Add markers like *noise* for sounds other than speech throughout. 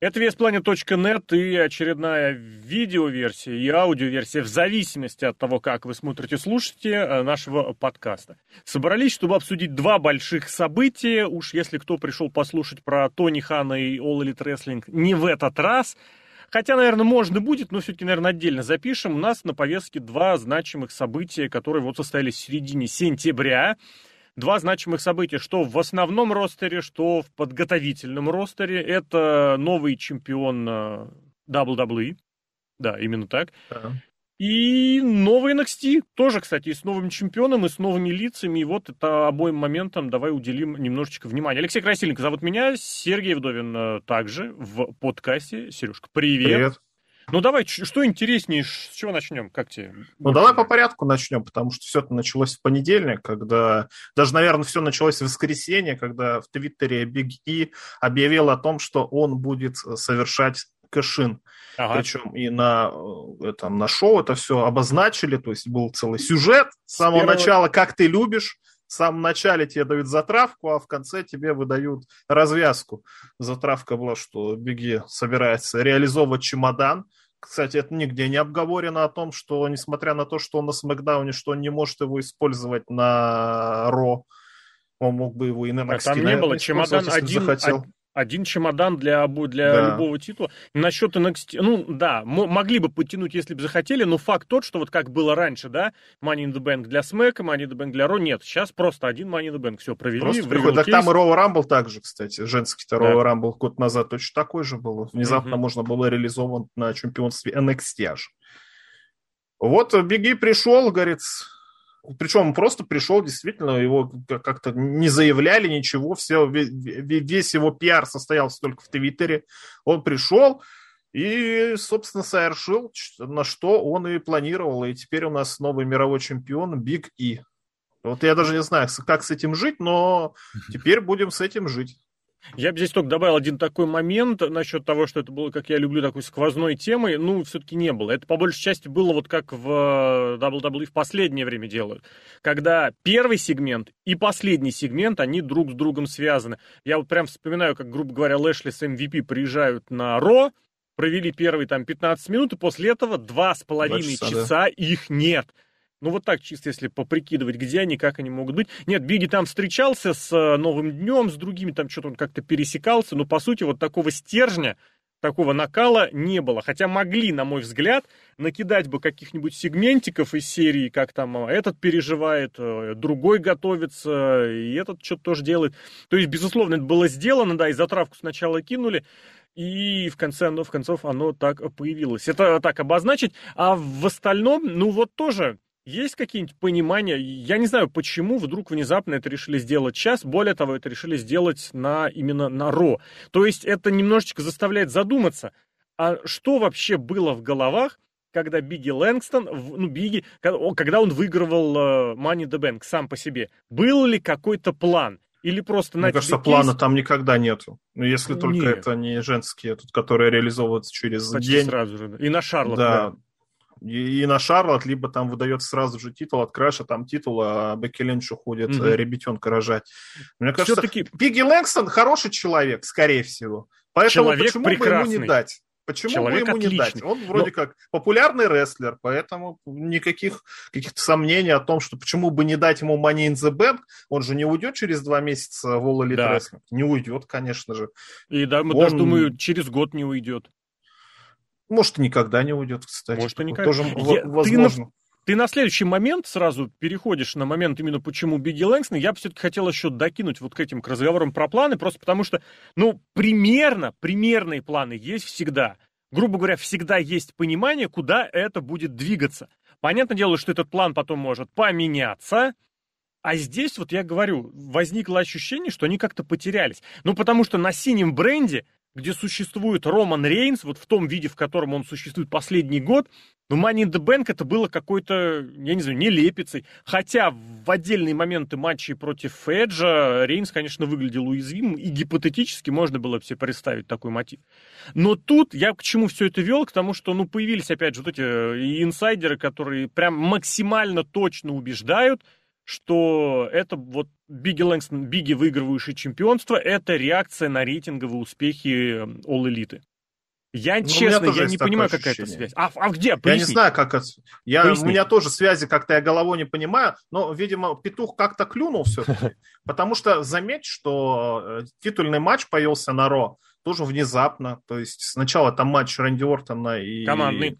Это VSPlanet.net и очередная видеоверсия и аудиоверсия в зависимости от того, как вы смотрите, слушаете э, нашего подкаста. Собрались, чтобы обсудить два больших события. Уж если кто пришел послушать про Тони Хана и All Elite Wrestling не в этот раз, Хотя, наверное, можно будет, но все-таки, наверное, отдельно запишем. У нас на повестке два значимых события, которые вот состоялись в середине сентября два значимых события, что в основном ростере, что в подготовительном ростере. Это новый чемпион WWE. Да, именно так. Да. И новый NXT, тоже, кстати, и с новым чемпионом, и с новыми лицами. И вот это обоим моментам давай уделим немножечко внимания. Алексей Красильников зовут меня, Сергей Вдовин э, также в подкасте. Сережка, привет. Привет. Ну давай, что интереснее, с чего начнем? Как тебе? Ну давай по порядку начнем, потому что все это началось в понедельник, когда, даже, наверное, все началось в воскресенье, когда в Твиттере Биг И объявил о том, что он будет совершать кэшин. Ага. Причем и на, э, там, на шоу это все обозначили, то есть был целый сюжет с самого первого... начала, как ты любишь, в самом начале тебе дают затравку, а в конце тебе выдают развязку. Затравка была, что Беги собирается реализовывать чемодан, кстати, это нигде не обговорено о том, что, несмотря на то, что он на Смакдауне, что он не может его использовать на Ро, он мог бы его и на NXT, Там не было, чемодан один, захотел один чемодан для, для да. любого титула. Насчет NXT, ну да, могли бы подтянуть, если бы захотели, но факт тот, что вот как было раньше, да, Money in the Bank для Smack, Money in the Bank для Raw, нет, сейчас просто один Money in the Bank, все, провели. Просто приходит, так там и Raw Rumble также, кстати, женский-то да. Rumble год назад точно такой же был, внезапно угу. можно было реализован на чемпионстве NXT аж. Вот Беги пришел, говорит, причем он просто пришел, действительно, его как-то не заявляли ничего, все, весь его пиар состоялся только в Твиттере. Он пришел и, собственно, совершил, на что он и планировал. И теперь у нас новый мировой чемпион Биг И. Вот я даже не знаю, как с этим жить, но теперь будем с этим жить. Я бы здесь только добавил один такой момент насчет того, что это было, как я люблю, такой сквозной темой. Ну, все-таки не было. Это, по большей части, было вот как в WWE в последнее время делают. Когда первый сегмент и последний сегмент, они друг с другом связаны. Я вот прям вспоминаю, как, грубо говоря, Лэшли с MVP приезжают на Ро, провели первые там 15 минут, и после этого два с половиной часа, часа да. их нет. Ну, вот так, чисто если поприкидывать, где они, как они могут быть. Нет, Биги там встречался с э, Новым Днем, с другими, там что-то он как-то пересекался, но, по сути, вот такого стержня, такого накала не было. Хотя могли, на мой взгляд, накидать бы каких-нибудь сегментиков из серии, как там э, этот переживает, э, другой готовится, и этот что-то тоже делает. То есть, безусловно, это было сделано, да, и затравку сначала кинули, и в конце оно, в концов оно так появилось. Это так обозначить. А в остальном, ну вот тоже есть какие-нибудь понимания? Я не знаю, почему вдруг внезапно это решили сделать сейчас. Более того, это решили сделать на, именно на Ро. То есть это немножечко заставляет задуматься, а что вообще было в головах, когда Бигги Лэнгстон, ну, Бигги, когда он выигрывал э, Money the Bank сам по себе. Был ли какой-то план? Или просто... Мне кажется, кейс... плана там никогда нету. Ну, если только Нет. это не женские, тут, которые реализовываются через Почти день. сразу же. И на Шарлот, да. да. И, и на Шарлот, либо там выдается сразу же титул от Краша, там титул, а Бекки Линч уходит mm-hmm. ребятенка рожать. Мне кажется, Все-таки... Пигги Лэнгстон хороший человек, скорее всего. Поэтому человек почему прекрасный. бы ему не дать? Почему Человек бы ему отличный. не дать? Он вроде Но... как популярный рестлер, поэтому никаких каких-то сомнений о том, что почему бы не дать ему Money in the Bank, он же не уйдет через два месяца в All Elite да. Wrestling. Не уйдет, конечно же. И да, мы он... даже думаю, через год не уйдет. Может, и никогда не уйдет, кстати. Может, и никогда. Тоже Я, возможно. Ты на, ты на следующий момент сразу переходишь на момент именно почему Бигги Лэнгстон. Я бы все-таки хотел еще докинуть вот к этим, к разговорам про планы, просто потому что, ну, примерно, примерные планы есть всегда. Грубо говоря, всегда есть понимание, куда это будет двигаться. Понятное дело, что этот план потом может поменяться, а здесь, вот я говорю, возникло ощущение, что они как-то потерялись. Ну, потому что на синем бренде где существует Роман Рейнс, вот в том виде, в котором он существует последний год, но Money in the Bank это было какой-то, я не знаю, нелепицей. Хотя в отдельные моменты матчей против Эджа Рейнс, конечно, выглядел уязвимым, и гипотетически можно было себе представить такой мотив. Но тут я к чему все это вел? К тому, что, ну, появились, опять же, вот эти э, инсайдеры, которые прям максимально точно убеждают, что это вот Бигги Лэнгстон, Бигги, выигрывающий чемпионство, это реакция на рейтинговые успехи эм, All Elite. Я, ну, честно, я не понимаю, какая это связь. А, а где? Поясни. Я не знаю, как это... Я, у меня тоже связи как-то я головой не понимаю, но, видимо, петух как-то клюнул все-таки. *laughs* Потому что заметь, что э, титульный матч появился на Ро тоже внезапно. То есть сначала там матч Рэнди Ортона и... Командный.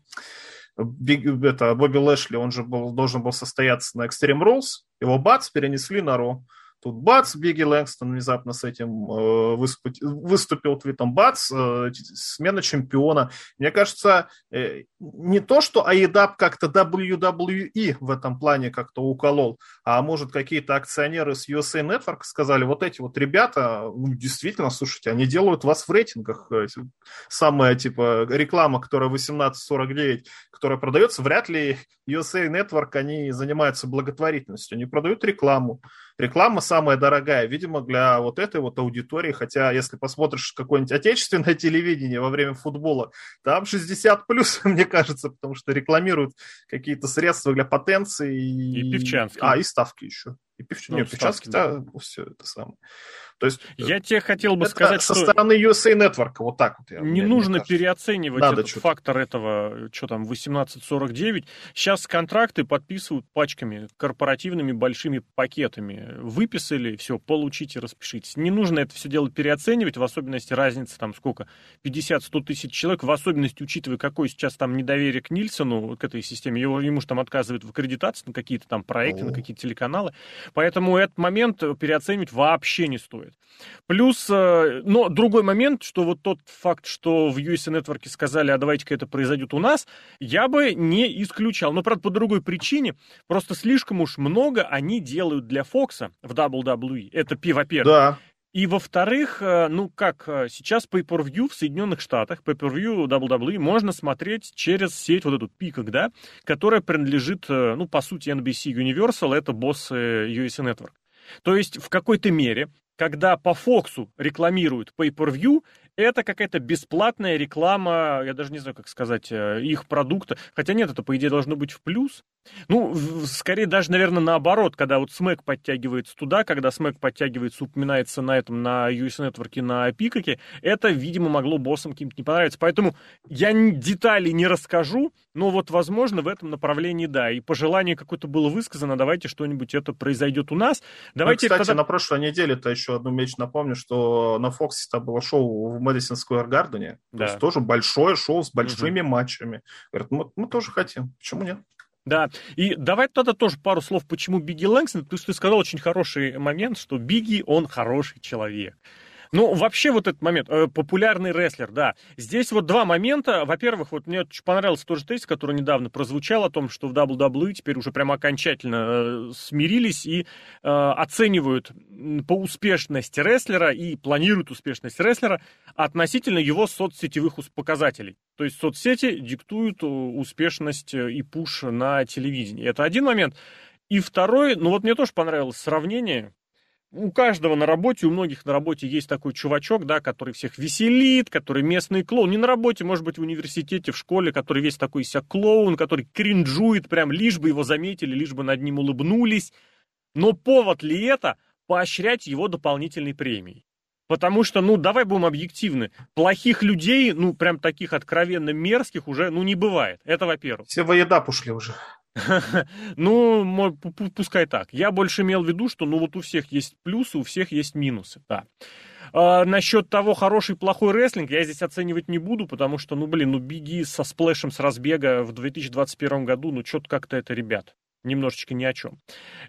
Биг, это, Бобби Лэшли, он же был, должен был состояться на Extreme Rules, его бац, перенесли на Ро. Тут бац, Бигги Лэнгстон внезапно с этим э, выступил, выступил твитом, бац, э, смена чемпиона. Мне кажется, э, не то, что AEW как-то WWE в этом плане как-то уколол, а может какие-то акционеры с USA Network сказали, вот эти вот ребята, ну, действительно, слушайте, они делают вас в рейтингах. Э, самая, типа, реклама, которая 1849, которая продается, вряд ли USA Network, они занимаются благотворительностью, они продают рекламу. Реклама самая дорогая, видимо, для вот этой вот аудитории, хотя если посмотришь какое-нибудь отечественное *laughs* телевидение во время футбола, там 60 плюс, *laughs* мне кажется, потому что рекламируют какие-то средства для потенции. И, и певчанские. А, и ставки еще. И певч... ну, Нет, певчанский, да, все это самое. То есть, я тебе хотел бы сказать, со что... стороны USA Network, вот так вот. Я, не мне, нужно мне переоценивать Надо этот фактор этого, что там, 1849. Сейчас контракты подписывают пачками, корпоративными большими пакетами. Выписали, все, получите, распишитесь. Не нужно это все дело переоценивать, в особенности разница там сколько, 50-100 тысяч человек, в особенности учитывая, какое сейчас там недоверие к Нильсону, к этой системе, его, ему же там отказывают в аккредитации на какие-то там проекты, О. на какие-то телеканалы. Поэтому этот момент переоценивать вообще не стоит. Плюс, э, но другой момент, что вот тот факт, что в USA Network сказали, а давайте-ка это произойдет у нас, я бы не исключал. Но, правда, по другой причине, просто слишком уж много они делают для Фокса в WWE. Это, во-первых. Да. И во-вторых, э, ну как, э, сейчас Pay-Per-View в Соединенных Штатах, Pay-Per-View WWE можно смотреть через сеть вот эту Peacock, да, которая принадлежит, ну, по сути, NBC Universal, это босс USA Network. То есть в какой-то мере когда по Фоксу рекламируют Pay-Per-View, это какая-то бесплатная реклама, я даже не знаю, как сказать, э, их продукта. Хотя нет, это, по идее, должно быть в плюс. Ну, скорее даже, наверное, наоборот, когда вот Смэк подтягивается туда, когда Смэк подтягивается, упоминается на этом, на US Network, на Пикаке, это, видимо, могло боссам каким-то не понравиться. Поэтому я деталей не расскажу, но вот, возможно, в этом направлении, да. И пожелание какое-то было высказано, давайте что-нибудь это произойдет у нас. Давайте ну, кстати, тогда... на прошлой неделе-то еще одну меч напомню, что на Фоксе было шоу в Мэдисон Сквер Гардене. Да. То есть тоже большое шоу с большими угу. матчами. Говорят, мы, мы тоже хотим. Почему нет? Да, и давай тогда тоже пару слов, почему Бигги Лэнгстон, потому что ты сказал очень хороший момент, что Бигги, он хороший человек. Ну, вообще вот этот момент, э, популярный рестлер, да. Здесь вот два момента. Во-первых, вот мне очень понравился тоже тезис, который недавно прозвучал о том, что в WWE теперь уже прямо окончательно э, смирились и э, оценивают по успешности рестлера и планируют успешность рестлера относительно его соцсетевых показателей. То есть соцсети диктуют успешность и пуш на телевидении. Это один момент. И второй, ну вот мне тоже понравилось сравнение, у каждого на работе, у многих на работе есть такой чувачок, да, который всех веселит, который местный клоун. Не на работе, может быть, в университете, в школе, который весь такой себя клоун, который кринжует, прям лишь бы его заметили, лишь бы над ним улыбнулись. Но повод ли это поощрять его дополнительной премией? Потому что, ну, давай будем объективны, плохих людей, ну, прям таких откровенно мерзких уже, ну, не бывает. Это во-первых. Все в еда ушли уже. *laughs* Ну, пускай так. Я больше имел в виду, что ну вот у всех есть плюсы, у всех есть минусы. Да. А, насчет того, хороший плохой рестлинг, я здесь оценивать не буду, потому что, ну, блин, ну, беги со сплэшем с разбега в 2021 году, ну, что-то как-то это, ребят, немножечко ни о чем.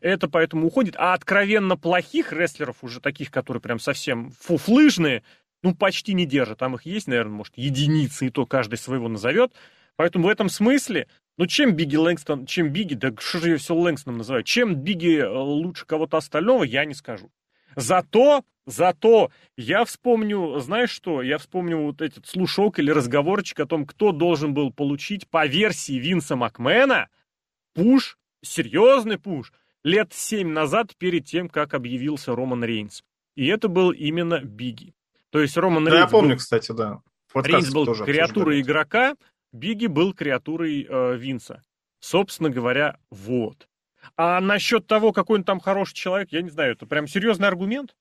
Это поэтому уходит. А откровенно плохих рестлеров, уже таких, которые прям совсем фуфлыжные, ну, почти не держат. Там их есть, наверное, может, единицы, и то каждый своего назовет. Поэтому в этом смысле ну, чем Бигги Лэнгстон, чем Бигги, да что же я все Лэнгстоном называю, чем Бигги э, лучше кого-то остального, я не скажу. Зато, зато я вспомню, знаешь что, я вспомню вот этот слушок или разговорчик о том, кто должен был получить по версии Винса Макмена пуш, серьезный пуш, лет семь назад перед тем, как объявился Роман Рейнс. И это был именно Бигги. То есть Роман да, Рейнс... Я помню, был... кстати, да. Рейнс был креатурой игрока, Биги был креатурой э, Винса. Собственно говоря, вот. А насчет того, какой он там хороший человек, я не знаю, это прям серьезный аргумент?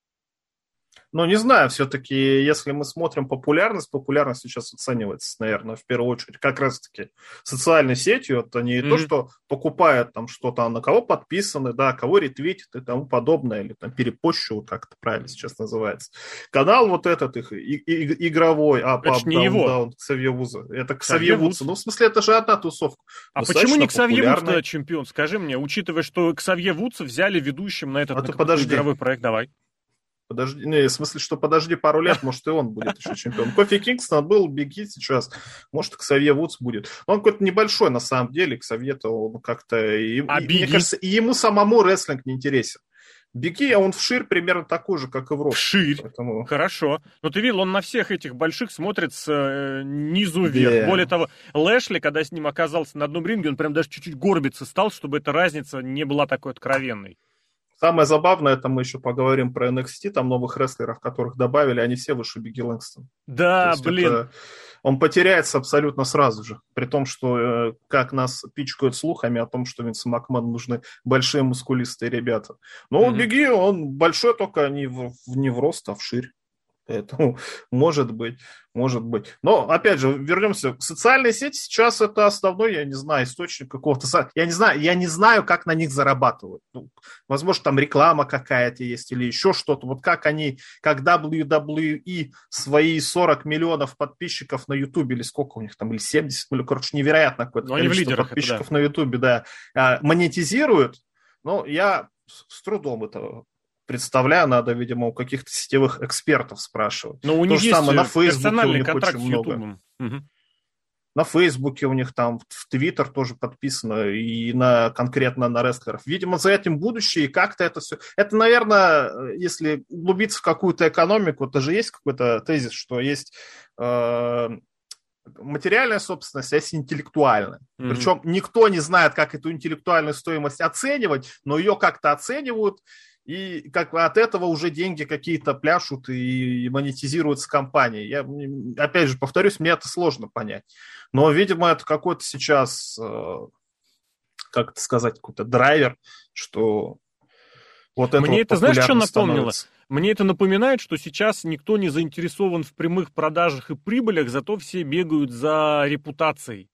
Ну, не знаю, все-таки, если мы смотрим популярность, популярность сейчас оценивается, наверное, в первую очередь, как раз-таки социальной сетью. Это не mm-hmm. то, что покупают там что-то, а на кого подписаны, да, кого ретвитят и тому подобное, или там перепощивают, как это правильно сейчас называется. Канал вот этот их и, и, игровой, а это не его. Даун, Ксавье Вуза. Это Ксавье Вудс. Ну, в смысле, это же одна тусовка. А почему не Ксавье Вудс тогда чемпион? Скажи мне, учитывая, что Ксавье Вудса взяли ведущим на этот а на игровой проект, давай. Подожди, не, в смысле, что подожди пару лет, может, и он будет еще чемпион. Кофи Кингстон был, Беги сейчас, может, Ксавье Вудс будет. Он какой-то небольшой, на самом деле, Ксавье-то он как-то... И, а и, Мне кажется, и ему самому рестлинг не интересен. Беги, а он вширь примерно такой же, как и в рост. Вширь. Поэтому... Хорошо. Но ты видел, он на всех этих больших смотрит с э, низу вверх. Yeah. Более того, Лэшли, когда с ним оказался на одном ринге, он прям даже чуть-чуть горбиться стал, чтобы эта разница не была такой откровенной. Самое забавное, это мы еще поговорим про NXT, там новых рестлеров, которых добавили, они все выше Бигги Лэнгстон. Да, блин. Это, он потеряется абсолютно сразу же, при том, что э, как нас пичкают слухами о том, что Винсу Макман нужны большие мускулистые ребята. Но mm-hmm. Бигги, он большой, только не в, не в рост, а в ширь. Поэтому, *laughs* может быть, может быть. Но, опять же, вернемся. Социальные сети сейчас это основной, я не знаю, источник какого-то... Я не знаю, я не знаю, как на них зарабатывают. Ну, возможно, там реклама какая-то есть или еще что-то. Вот как они, как WWE свои 40 миллионов подписчиков на YouTube, или сколько у них там, или 70, ну, короче, невероятно какое-то количество подписчиков это, да. на YouTube, да, а, монетизируют, ну, я с трудом это представляю, надо, видимо, у каких-то сетевых экспертов спрашивать. Но у них То есть самое, на Фейсбуке у них контракт очень много. Угу. На Фейсбуке у них там, в Твиттер тоже подписано, и на, конкретно на рестлеров. Видимо, за этим будущее, и как-то это все... Это, наверное, если углубиться в какую-то экономику, это же есть какой-то тезис, что есть э, материальная собственность, а есть интеллектуальная. Mm-hmm. Причем никто не знает, как эту интеллектуальную стоимость оценивать, но ее как-то оценивают, и как от этого уже деньги какие-то пляшут и монетизируются компании. Я, опять же, повторюсь, мне это сложно понять. Но, видимо, это какой-то сейчас, э, как это сказать, какой-то драйвер, что вот это Мне вот это, знаешь, что напомнило? Мне это напоминает, что сейчас никто не заинтересован в прямых продажах и прибылях, зато все бегают за репутацией.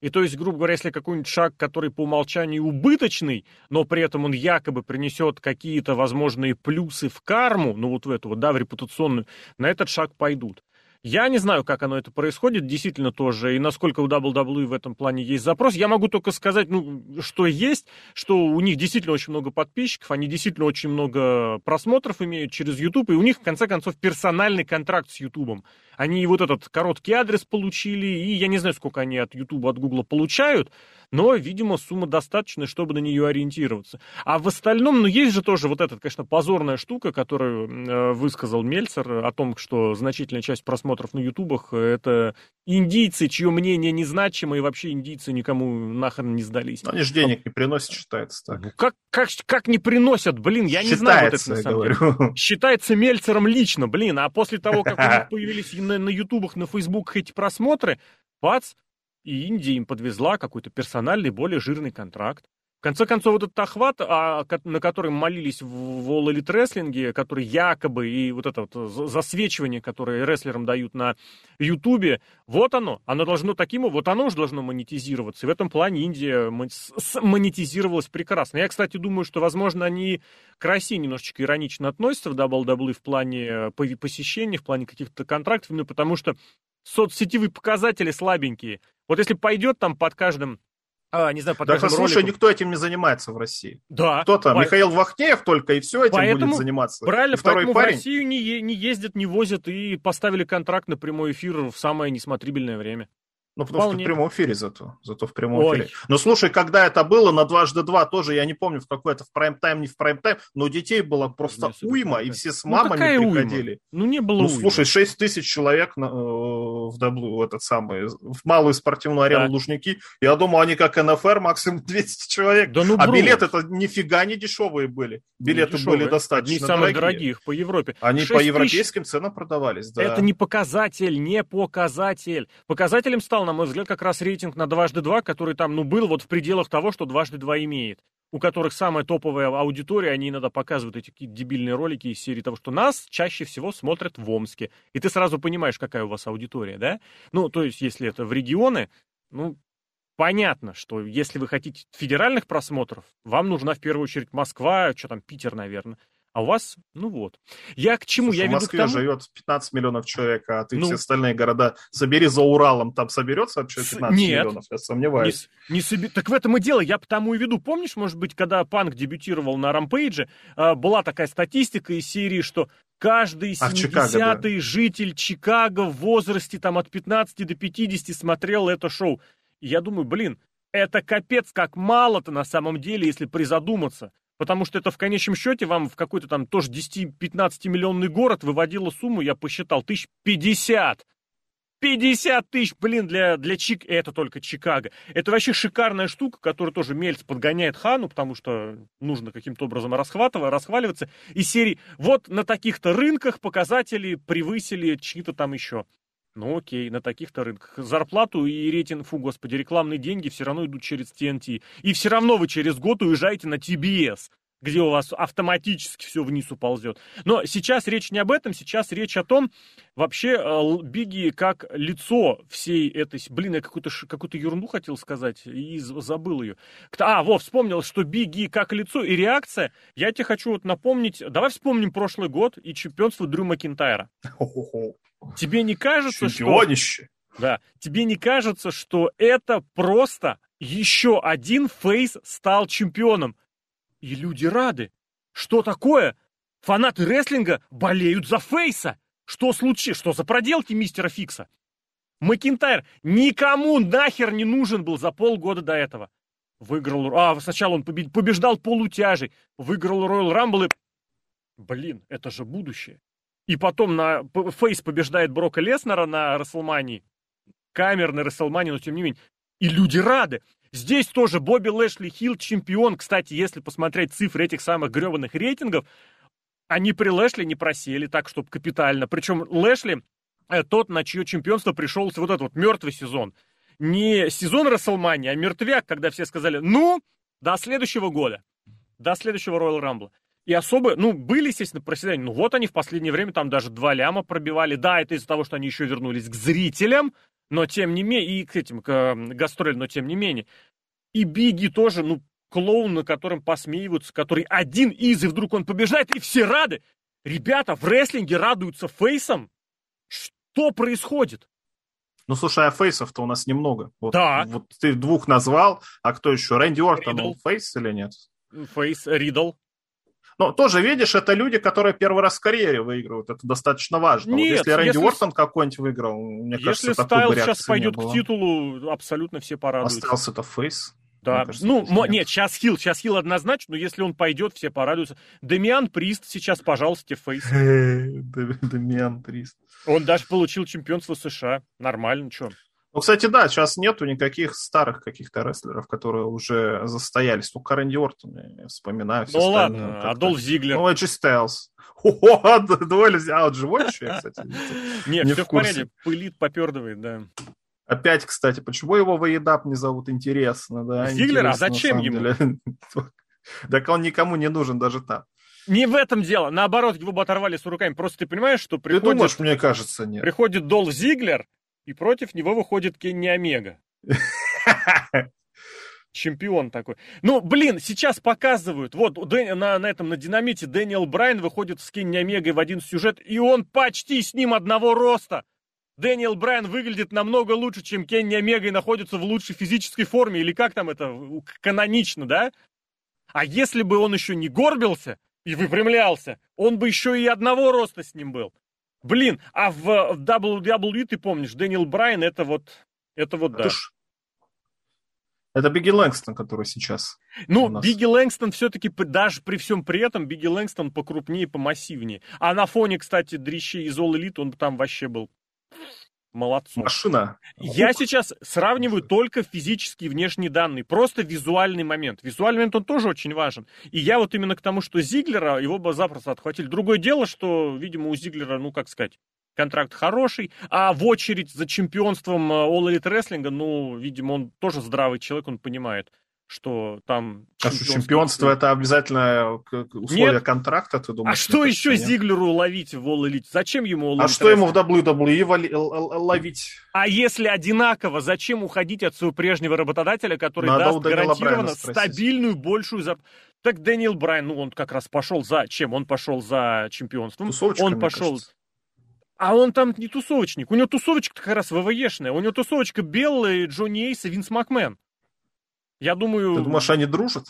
И то есть, грубо говоря, если какой-нибудь шаг, который по умолчанию убыточный, но при этом он якобы принесет какие-то возможные плюсы в карму, ну вот в эту вот, да, в репутационную, на этот шаг пойдут. Я не знаю, как оно это происходит, действительно тоже, и насколько у WWE в этом плане есть запрос. Я могу только сказать, ну, что есть, что у них действительно очень много подписчиков, они действительно очень много просмотров имеют через YouTube, и у них, в конце концов, персональный контракт с YouTube. Они вот этот короткий адрес получили, и я не знаю, сколько они от YouTube, от Google получают, но, видимо, сумма достаточная, чтобы на нее ориентироваться. А в остальном, ну, есть же тоже вот эта, конечно, позорная штука, которую э, высказал Мельцер о том, что значительная часть просмотров на ютубах это индийцы, чье мнение незначимо, и вообще индийцы никому нахрен не сдались. Они же денег не приносят, считается так. Ну, как, как, как не приносят, блин, я считается, не знаю вот это на самом деле. Считается Мельцером лично, блин, а после того, как у них *laughs* появились на, на ютубах, на фейсбуках эти просмотры, бац, и Индия им подвезла какой-то персональный, более жирный контракт. В конце концов, вот этот охват, а, на который молились в All Elite Wrestling, который якобы, и вот это вот засвечивание, которое рестлерам дают на Ютубе, вот оно, оно должно таким, вот оно уже должно монетизироваться. И в этом плане Индия монетизировалась прекрасно. Я, кстати, думаю, что, возможно, они к России немножечко иронично относятся в WWE в плане э, посещений, в плане каких-то контрактов, именно потому что соцсетевые показатели слабенькие. Вот если пойдет там под каждым а, не знаю, под да, слушай, роликом... никто этим не занимается в России. Да. Кто-то, по... Михаил Вахтеев только, и все этим поэтому, будет заниматься. Правильно, и второй поэтому парень... в Россию не, не ездят, не возят и поставили контракт на прямой эфир в самое несмотрибельное время. Ну, потому Вполне. что в прямом эфире зато. Зато в прямом Ой. эфире. Но слушай, когда это было на дважды два тоже, я не помню, в какой это, в прайм-тайм, не в прайм-тайм, но детей было просто Если уйма, и все с ну, мамами ну, приходили. Уйма? Ну, не было Ну, уйма. слушай, 6 тысяч человек на, э, в, W, этот самый, в малую спортивную арену да. Лужники. Я думаю, они как НФР, максимум 200 человек. Да ну, а билеты это нифига не дешевые были. Билеты были достаточно Одни самых дорогих по Европе. Они по европейским тысяч... ценам продавались, да. Это не показатель, не показатель. Показателем стал на мой взгляд, как раз рейтинг на дважды два, который там, ну, был вот в пределах того, что дважды два имеет. У которых самая топовая аудитория, они иногда показывают эти какие-то дебильные ролики из серии того, что нас чаще всего смотрят в Омске. И ты сразу понимаешь, какая у вас аудитория, да? Ну, то есть, если это в регионы, ну, понятно, что если вы хотите федеральных просмотров, вам нужна в первую очередь Москва, что там, Питер, наверное. А у вас, ну вот. Я к чему? Слушай, я в Москве тому... живет 15 миллионов человек, а ты Ну. все остальные города собери за Уралом, там соберется вообще С- 15 нет. миллионов? Я сомневаюсь. Не, не соби- Так в этом и дело. Я потому и веду. Помнишь, может быть, когда Панк дебютировал на Рампейдже, а, была такая статистика из серии, что каждый А, в Чикаго, 70-й житель Чикаго в возрасте там от 15 до 50 смотрел это шоу. И я думаю, блин, это капец как мало-то на самом деле, если призадуматься. Потому что это в конечном счете вам в какой-то там тоже 10-15 миллионный город выводило сумму, я посчитал, тысяч 50. 50 тысяч, блин, для, для Чик... Это только Чикаго. Это вообще шикарная штука, которая тоже Мельц подгоняет Хану, потому что нужно каким-то образом расхватывать, расхваливаться. Из серии, вот на таких-то рынках показатели превысили чьи-то там еще. Ну окей, на таких-то рынках. Зарплату и рейтинг, фу, господи, рекламные деньги все равно идут через TNT. И все равно вы через год уезжаете на TBS, где у вас автоматически все вниз уползет. Но сейчас речь не об этом, сейчас речь о том, вообще э, Бигги как лицо всей этой... Блин, я какую-то, какую-то ерунду хотел сказать и забыл ее. А, во, вспомнил, что Бигги как лицо и реакция. Я тебе хочу вот напомнить... Давай вспомним прошлый год и чемпионство Дрю Макинтайра. Тебе не кажется, что... Чемпионище. Да. Тебе не кажется, что это просто еще один фейс стал чемпионом? И люди рады. Что такое? Фанаты рестлинга болеют за фейса. Что случилось? Что за проделки мистера Фикса? Макинтайр никому нахер не нужен был за полгода до этого. Выиграл... А, сначала он побеждал полутяжей. Выиграл Роyal Rumble и... Блин, это же будущее. И потом на Фейс побеждает Брока Леснера на Расселмании. Камерный Расселмании, но тем не менее. И люди рады. Здесь тоже Бобби Лэшли Хилл чемпион. Кстати, если посмотреть цифры этих самых гребаных рейтингов, они при Лэшли не просели так, чтобы капитально. Причем Лэшли э, тот, на чье чемпионство пришелся вот этот вот мертвый сезон. Не сезон Расселмании, а мертвяк, когда все сказали, ну, до следующего года, до следующего Royal Rumble. И особо, ну, были, естественно, проседания. Ну, вот они в последнее время там даже два ляма пробивали. Да, это из-за того, что они еще вернулись к зрителям, но тем не менее, и к этим, к гастролям, но тем не менее. И Биги тоже, ну, клоун, на котором посмеиваются, который один из, и вдруг он побеждает, и все рады. Ребята в рестлинге радуются фейсом. Что происходит? Ну, слушай, а фейсов-то у нас немного. Вот, Да. Вот ты двух назвал, а кто еще? Рэнди Ортон, Ридл. он фейс или нет? Face, Ридл. Но тоже, видишь, это люди, которые первый раз в карьере выигрывают. Это достаточно важно. Нет, вот если Рэнди если- какой-нибудь выиграл, мне кажется, Эй Джей Стайлз сейчас пойдет к титулу, абсолютно все порадуются. Остался это face. Да, кажется, ну, нет. нет, сейчас Хилл, сейчас Хилл однозначно, но если он пойдет, все порадуются. Демиан Прист сейчас, пожалуйста, face. *laughs* Дамиан Прист. Он даже получил чемпионство США. Нормально, что? Ну, кстати, да, сейчас нету никаких старых каких-то рестлеров, которые уже застоялись. Только Рэнди Ортон, я вспоминаю. все Ну ладно, как-то. А Дольф Зигглер. Ну, Эй Джей Стайлз. О, дуэль взял. А, он живой еще, я, кстати? Нет, не все в порядке, пылит, попердывает, да. Опять, кстати, почему его Воедап не зовут? Интересно, да? Зиглера? А зачем ему? *laughs* Так он никому не нужен даже там. Не в этом дело. Наоборот, его бы оторвали с руками. Просто ты понимаешь, что Ты приходит, думаешь, мне кажется, нет. приходит Долф Зиглер, и против него выходит Кенни Омега. *laughs* Чемпион такой. Ну, блин, сейчас показывают. Вот на, на этом, на динамите Дэниел Брайан выходит с Кенни Омегой в один сюжет, и он почти с ним одного роста. Дэниел Брайан выглядит намного лучше, чем Кенни Омега и находится в лучшей физической форме, или как там это, канонично, да? А если бы он еще не горбился и выпрямлялся, он бы еще и одного роста с ним был. Блин, а в, в WWE, ты помнишь, Дэниел Брайан, это вот, это вот да. Это ж- Это Бигги Лэнгстон, который сейчас. Ну. Бигги Лэнгстон все-таки, даже при всем при этом, Бигги Лэнгстон покрупнее, помассивнее. А на фоне, кстати, дрищей из All Elite он там вообще был молодцом. Машина. Я сейчас сравниваю только физические внешние данные, просто визуальный момент. Визуальный момент, он тоже очень важен. И я вот именно к тому, что Зиглера, его бы запросто отхватили. Другое дело, что, видимо, у Зиглера, ну, как сказать, контракт хороший, а в очередь за чемпионством э, All Elite Wrestling, ну, видимо, он тоже здравый человек, он понимает, что там... А что, чемпионство это обязательно условие Нет. контракта, ты думаешь? А что еще нет? Зиглеру ловить в All Elite? Зачем ему All Elite? А что ему в WWE ловить? А если одинаково, зачем уходить от своего прежнего работодателя, который Надо даст гарантированно стабильную большую зарплату? Так Дэниел Брайан, ну он как раз пошел за чем? Он пошел за чемпионством. Тусовочка, он пошел... Кажется. А он там не тусовочник. У него тусовочка как раз ВВЕшная. У него тусовочка Белла, Джонни Эйс и Винс Макмен. Я думаю... Ты думаешь, они дружат?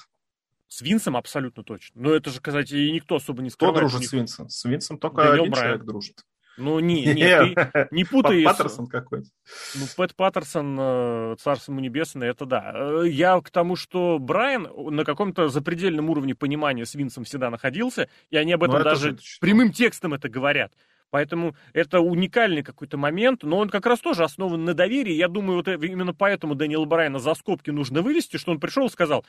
С Винсом абсолютно точно. Но это же, кстати, и никто особо не скрывает. Кто дружит с Винсом? С Винсом только Дэниел один Брайан. человек дружит. Ну, не, не, *laughs* ты не путай. Пэт Паттерсон какой-то. Ну, Пэт Паттерсон, э, царство ему небесное, это да. Э, я к тому, что Брайан на каком-то запредельном уровне понимания с Винсом всегда находился, и они об ну, этом даже прямым текстом это говорят. Поэтому это уникальный какой-то момент, но он как раз тоже основан на доверии. Я думаю, вот именно поэтому Дэниела Брайана за скобки нужно вывести, что он пришел и сказал,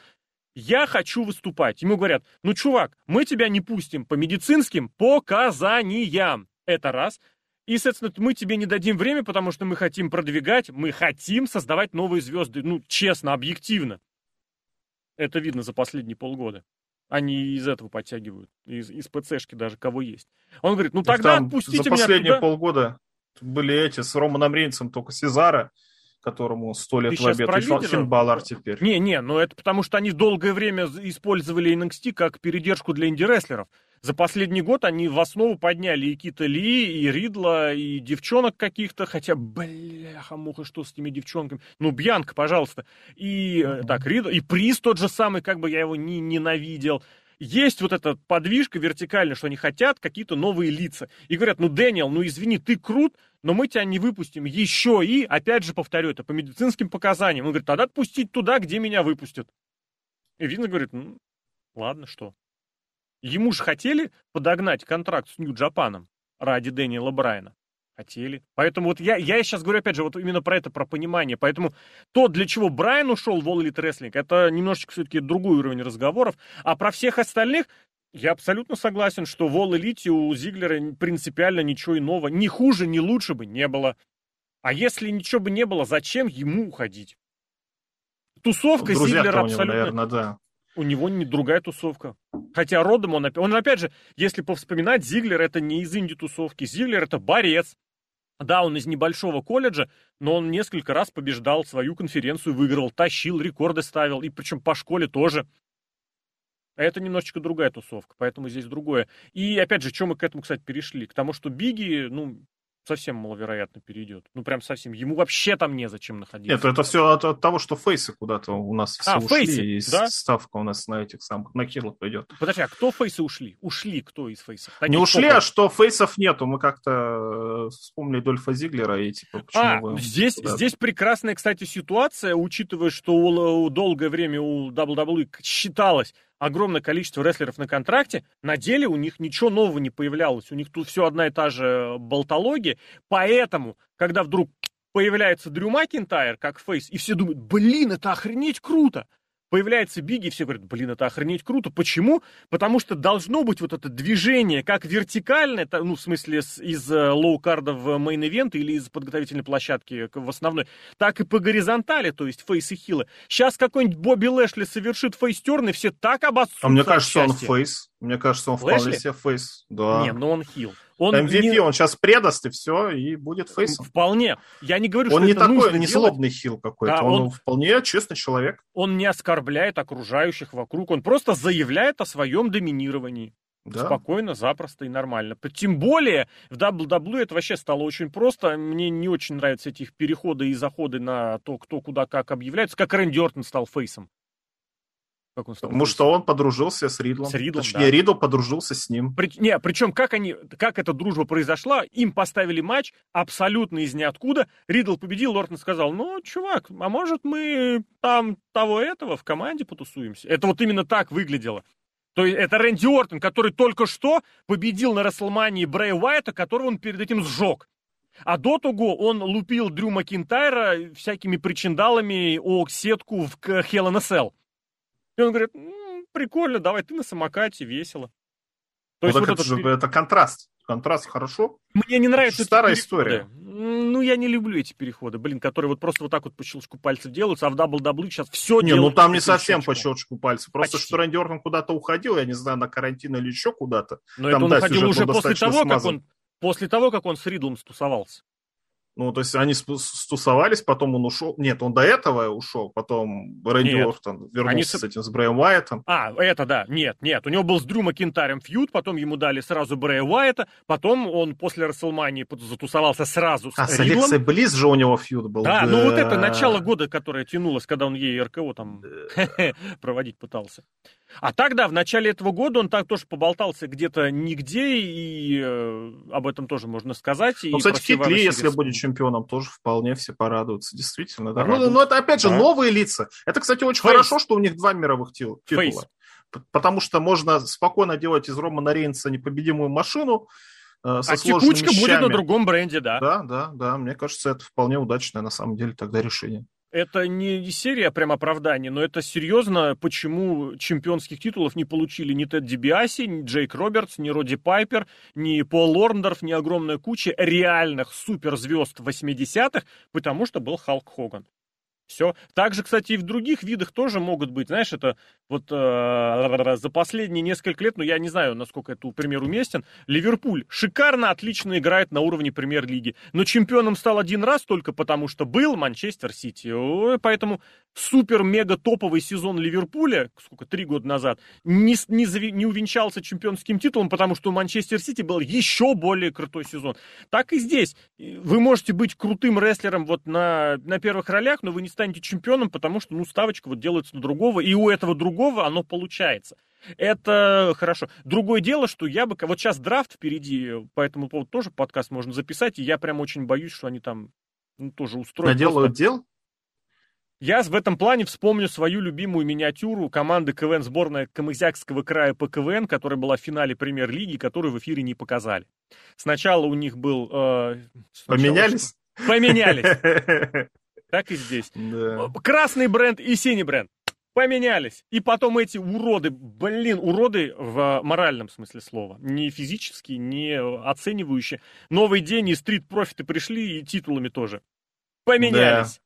я хочу выступать. Ему говорят, ну, чувак, мы тебя не пустим по медицинским показаниям. Это раз. И, соответственно, мы тебе не дадим время, потому что мы хотим продвигать, мы хотим создавать новые звезды. Ну, честно, объективно. Это видно за последние полгода. Они из этого подтягивают, из, из ПЦшки даже, кого есть. Он говорит, ну тогда Там отпустите за меня последние туда. полгода были эти с Романом Рейнсом только Сезара, которому сто лет Ты в обед. И Финн Баллар теперь. Не, не, ну это потому что они долгое время использовали NXT как передержку для инди-рестлеров. За последний год они в основу подняли и Кита Ли, и Ридла, и девчонок каких-то, хотя, бляха-муха, что с этими девчонками? Ну, Бьянка, пожалуйста. И, mm-hmm. так, Ридла, и Приз тот же самый, как бы я его не ненавидел. Есть вот эта подвижка вертикальная, что они хотят какие-то новые лица. И говорят, ну, Дэниел, ну, извини, ты крут, но мы тебя не выпустим еще и, опять же, повторю, это по медицинским показаниям. Он говорит, тогда отпустить туда, где меня выпустят. И Винс говорит, ну, ладно, что. Ему же хотели подогнать контракт с Нью-Джапаном ради Дэниела Брайана. Хотели. Поэтому вот я, я сейчас говорю, опять же, вот именно про это, про понимание. Поэтому то, для чего Брайан ушел в All Elite Wrestling, это немножечко все-таки другой уровень разговоров. А про всех остальных я абсолютно согласен, что в All Elite у Зиглера принципиально ничего иного, ни хуже, ни лучше бы не было. А если ничего бы не было, зачем ему уходить? Тусовка Зиглера абсолютно... наверное, да у него не другая тусовка. Хотя родом он, он опять же, если повспоминать, Зиглер это не из инди-тусовки. Зиглер это борец. Да, он из небольшого колледжа, но он несколько раз побеждал свою конференцию, выиграл, тащил, рекорды ставил, и причем по школе тоже. А это немножечко другая тусовка, поэтому здесь другое. И опять же, чем мы к этому, кстати, перешли? К тому, что Биги, ну, совсем маловероятно перейдет. Ну, прям совсем. Ему вообще там незачем находиться. Нет, это все от, от того, что фейсы куда-то у нас все а, ушли, фейсы, и да? ставка у нас на этих самых, на хилах пойдет. Подожди, а кто фейсы ушли? Ушли кто из фейсов? Таких Не ушли, а что фейсов нету. Мы как-то э, вспомнили Дольфа Зиглера и типа, почему а, вы здесь, здесь прекрасная, кстати, ситуация, учитывая, что у, долгое время у WWE считалось, огромное количество рестлеров на контракте, на деле у них ничего нового не появлялось. У них тут все одна и та же болтология. Поэтому, когда вдруг появляется Дрю Макинтайр как фейс, и все думают, блин, это охренеть круто появляется Биги, все говорят, блин, это охренеть круто. Почему? Потому что должно быть вот это движение, как вертикальное, ну, в смысле, из э, low card а в main event или из подготовительной площадки в основной, так и по горизонтали, то есть face и хилы. Сейчас какой-нибудь Бобби Лэшли совершит face turn, и все так обоссутся А мне кажется, он face. Мне кажется, он Лэшли? вполне себе face. Да. Не, ну он heel. Он MVP не... он сейчас предаст и все, и будет фейсом. Вполне. Я не говорю, он что не это такой, не злобный heel какой-то. Да, он, он вполне честный человек. Он не оскорбляет окружающих вокруг, он просто заявляет о своем доминировании. Да. Спокойно, запросто и нормально. Тем более в WWE это вообще стало очень просто. Мне не очень нравятся эти их переходы и заходы на то, кто куда как объявляется. Как Рэнди Ортон стал фейсом. Как он стал Потому что он подружился с Ридлом. С Ридлом, Точнее, да. Ридл подружился с ним. При, не, причем как они, как эта дружба произошла, им поставили матч абсолютно из ниоткуда. Ридл победил, Лортон сказал, ну, чувак, а может мы там того этого в команде потусуемся? Это вот именно так выглядело. То есть это Рэнди Ортон, который только что победил на Расселмании Брэй Уайта, которого он перед этим сжег. А до того он лупил Дрю Макинтайра всякими причиндалами о сетку в Hell in. И он говорит, м-м, прикольно, давай ты на самокате, весело. То есть вот, это, же, это контраст. Контраст хорошо. Мне не нравится старая история. Ну, я не люблю эти переходы, блин, которые вот просто вот так вот по щелчку пальцев делаются, а в WWE сейчас все Не, ну там не совсем по щелчку пальцев. Просто Почти. что Рэнди Ортон куда-то уходил, я не знаю, на карантин или еще куда-то. Но там, это он да, уходил уже после того, смазан. как он после того, как он с Ридлом стусовался. Ну, то есть они стусовались, потом он ушел. Нет, он до этого ушел, потом Рэнди нет. Ортон вернулся они... с этим, с Брэем Уайтом. А, это да, нет, нет. У него был с Дрю Макинтарем фьюд, потом ему дали сразу Брэя Уайта, потом он после Расселмании затусовался сразу с А, с Алексой Близ же у него фьюд был. Да, да, ну вот это начало года, которое тянулось, когда он ей РКО там *laughs* проводить пытался. А тогда, в начале этого года, он так тоже поболтался где-то нигде, и э, об этом тоже можно сказать. Ну, кстати, Китли, если будет чемпионом, тоже вполне все порадуются, действительно. Да. Ну, ну, это, опять же, да. новые лица. Это, кстати, очень Фейс. хорошо, что у них два мировых титула. Фейс. Потому что можно спокойно делать из Романа Рейнса непобедимую машину, э, со а текучка будет на другом бренде, да. Да, да, да. Мне кажется, это вполне удачное на самом деле тогда решение это не серия прям оправданий, но это серьезно, почему чемпионских титулов не получили ни Тед Дибиаси, ни Джейк Робертс, ни Роди Пайпер, ни Пол Лорндорф, ни огромная куча реальных суперзвезд 80-х, потому что был Халк Хоган. Все. Также, кстати, и в других видах тоже могут быть. Знаешь, это вот э, за последние несколько лет, ну я не знаю, насколько это пример уместен, Ливерпуль шикарно, отлично играет на уровне премьер-лиги. Но чемпионом стал один раз только потому, что был Манчестер Сити. Поэтому супер-мега-топовый сезон Ливерпуля, сколько, три года назад, не, не, не увенчался чемпионским титулом, потому что у Манчестер Сити был еще более крутой сезон. Так и здесь. Вы можете быть крутым рестлером вот на, на первых ролях, но вы не станете чемпионом, потому что, ну, ставочка вот делается на другого, и у этого другого оно получается. Это хорошо. Другое дело, что я бы... Вот сейчас драфт впереди, по этому поводу тоже подкаст можно записать, и я прям очень боюсь, что они там ну, тоже устроят. Наделают просто... дел? Я в этом плане вспомню свою любимую миниатюру команды КВН сборная Камызякского края по КВН, которая была в финале премьер-лиги, которую в эфире не показали. Сначала у них был... Э, сначала, Поменялись? Поменялись. *laughs* Так и здесь. Да. Красный бренд и синий бренд. Поменялись. И потом эти уроды, блин, уроды в моральном смысле слова. Не физически, не оценивающие. Новый день и стрит-профиты пришли, и титулами тоже. Поменялись.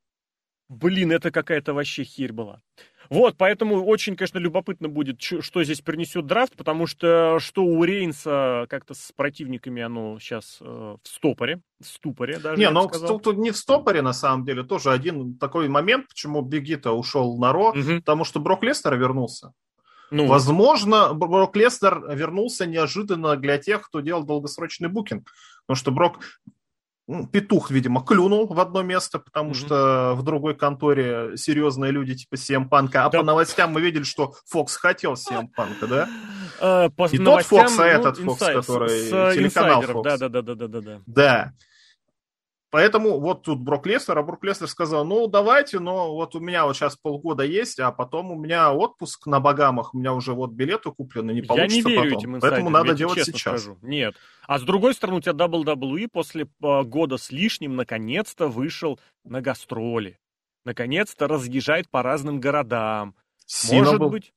Да. Блин, это какая-то вообще херь была. Вот, поэтому очень, конечно, любопытно будет, что здесь принесет драфт, потому что что у Рейнса как-то с противниками оно сейчас э, в стопоре, в ступоре даже. Не, ну тут, тут не в стопоре, на самом деле, тоже один такой момент, почему Бигита ушел на Ро, угу. потому что Брок Лестер вернулся. Ну. Возможно, Брок Лестер вернулся неожиданно для тех, кто делал долгосрочный букинг. Потому что Брок петух, видимо, клюнул в одно место, потому mm-hmm. что в другой конторе серьезные люди типа CM Панка. А да. по новостям мы видели, что Фокс хотел CM Панка, да? Uh, по Не тот Фокс, а ну, этот Фокс, который телеканал Фокс. Да, да, да, да, да, да. Да. Поэтому вот тут Брок Лестер, а Брок Лестер сказал, ну, давайте, но вот у меня вот сейчас полгода есть, а потом у меня отпуск на Багамах, у меня уже вот билеты куплены, не получится Я не верю потом. Этим Поэтому надо делать сейчас. Скажу. Нет. А с другой стороны, у тебя WWE после а, года с лишним наконец-то вышел на гастроли. Наконец-то разъезжает по разным городам. Сина Может был. быть...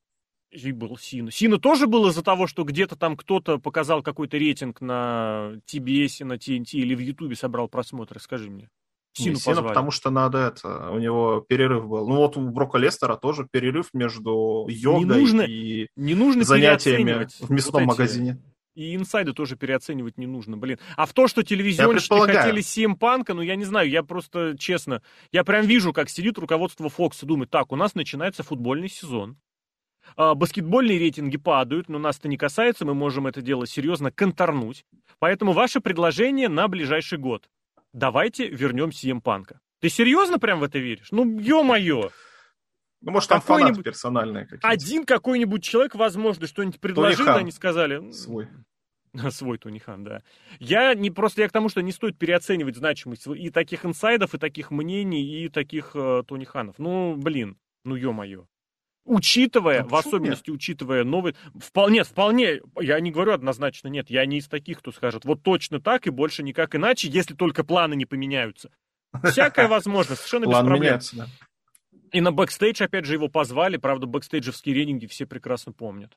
И был Сина. Сина тоже был из-за того, что где-то там кто-то показал какой-то рейтинг на TBS, на TNT или в Ютубе собрал просмотры, скажи мне. Сину, Сина потому что надо это, у него перерыв был. Ну вот у Брока Лестера тоже перерыв между йогой не нужно, и не нужно занятиями в мясном вот магазине. И инсайды тоже переоценивать не нужно, блин. А в то, что телевизионщики хотели CM Панка, ну я не знаю, я просто, честно, я прям вижу, как сидит руководство Фокс и думает, так, у нас начинается футбольный сезон. А, баскетбольные рейтинги падают, но нас это не касается, мы можем это дело серьезно конторнуть. Поэтому ваше предложение на ближайший год. Давайте вернем CM Панка. Ты серьезно прям в это веришь? Ну, ё-моё! Ну, может, там фанаты персональные какие-то. Один какой-нибудь человек, возможно, что-нибудь предложил, они сказали... Свой. *laughs* Свой Тони Хан, да. Я не просто я к тому, что не стоит переоценивать значимость и таких инсайдов, и таких мнений, и таких э, Тони Ханов. Ну, блин, ну ё-моё. Учитывая, а в особенности нет? учитывая новый... Вполне, вполне, я не говорю однозначно нет, я не из таких, кто скажет, вот точно так и больше никак иначе, если только планы не поменяются. Всякая возможность, совершенно без проблем. Меняется, да. И на бэкстейдж, опять же, его позвали, правда, бэкстейджевские рейтинги все прекрасно помнят.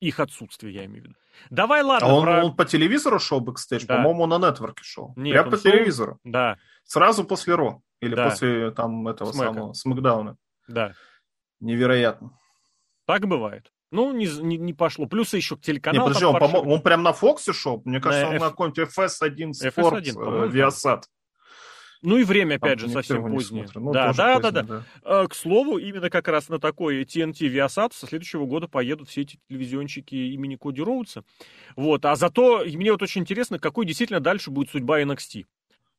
Их отсутствие, я имею в виду. Давай, ладно. А он, про... он по телевизору шел бэкстейдж? Да. По-моему, он на нетворке шел. Нет, Прямо он по шел- телевизору. Да, Сразу после Raw. Или Да. после там этого Смэка. самого Смакдауна. да. Невероятно. Так бывает. Ну, не, не, не пошло. Плюс еще Не, телеканал. подожди, там он, паршивый. он прям на Фоксе шел? Мне кажется, На он F- на каком-нибудь FS1 FS1, Sport, по-моему, э, Viasat. Ну и время, опять Там же, совсем не позднее. Ну, да, да, да, поздний, да, Э, К слову, именно как раз на такой TNT Viasat со следующего года поедут все эти телевизионщики имени Коди Роудса. Вот. А зато мне вот очень интересно, какой действительно дальше будет судьба NXT.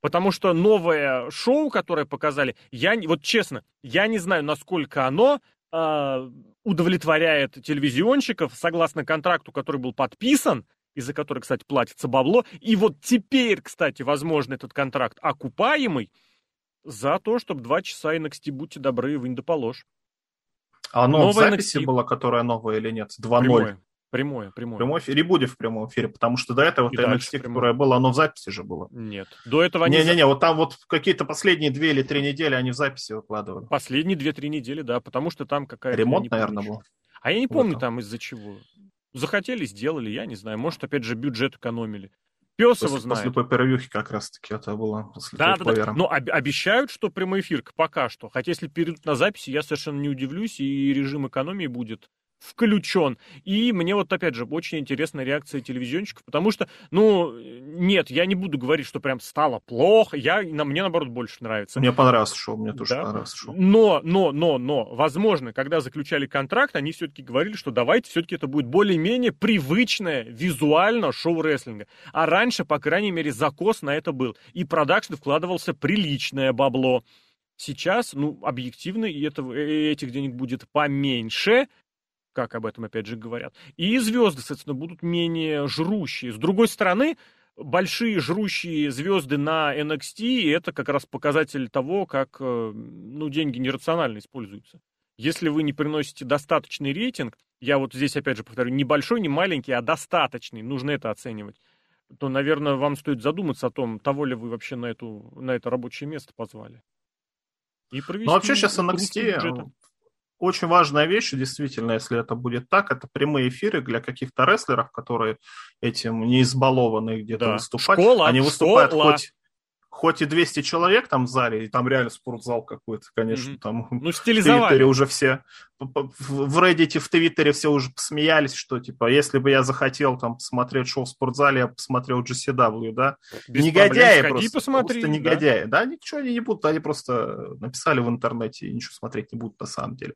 Потому что новое шоу, которое показали, я, не- вот честно, я не знаю, насколько оно удовлетворяет телевизионщиков согласно контракту, который был подписан, из-за которого, кстати, платится бабло. И вот теперь, кстати, возможно, этот контракт окупаемый за то, чтобы два часа NXT, будьте добры, вынь да положь. А оно в Новое записи NXT. было, которая новая или нет? 2-0. Прямое, прямое. В прямом эфире будет в прямом эфире, потому что до этого И вот NXT, которое было, оно в записи же было. Нет. До этого они... Не-не-не, вот там вот какие-то последние две или три недели они в записи выкладывали. Последние две-три недели, да, потому что там какая-то... Ремонт, наверное, был. А я не помню этом. там из-за чего. Захотели, сделали, я не знаю. Может, опять же, бюджет экономили. Пес его После, после знает. пейпервьюхи как раз-таки это было. После Да, да, да. Но об- обещают, что прямой эфир пока что. Хотя если перейдут на записи, я совершенно не удивлюсь, и режим экономии будет включен. И мне вот, опять же, очень интересна реакция телевизионщиков, потому что, ну, нет, я не буду говорить, что прям стало плохо, я, на, мне, наоборот, больше нравится. Мне понравился шоу, мне тоже Да? понравился шоу. Но, но, но, но, возможно, когда заключали контракт, они все-таки говорили, что давайте все-таки это будет более-менее привычное визуально шоу рестлинга. А раньше, по крайней мере, закос на это был. И продакшн вкладывался приличное бабло. Сейчас, ну, объективно, и этого, э, этих денег будет поменьше, как об этом опять же говорят. И звезды, соответственно, будут менее жрущие. С другой стороны, большие жрущие звезды на NXT, это как раз показатель того, как э, ну, деньги нерационально используются. Если вы не приносите достаточный рейтинг, я вот здесь опять же повторю, не большой, не маленький, а достаточный, нужно это оценивать, то, наверное, вам стоит задуматься о том, того ли вы вообще на, эту, на это рабочее место позвали. И провести Ну, вообще сейчас NXT. Очень важная вещь, действительно, если это будет так, это прямые эфиры для каких-то рестлеров, которые этим не избалованы где-то Да. выступать. Школа, Они выступают школа. хоть, хоть и 200 человек там в зале, и там реально спортзал какой-то, конечно, там Ну, в стилизовали. Твиттере уже все, в в Reddit, в Твиттере все уже посмеялись, что типа, если бы я захотел там посмотреть шоу в спортзале, я посмотрел GCW, да? Без негодяи проблем. просто. Посмотри. Просто да. негодяи. Да. ничего они не будут, они просто написали в интернете и ничего смотреть не будут на самом деле.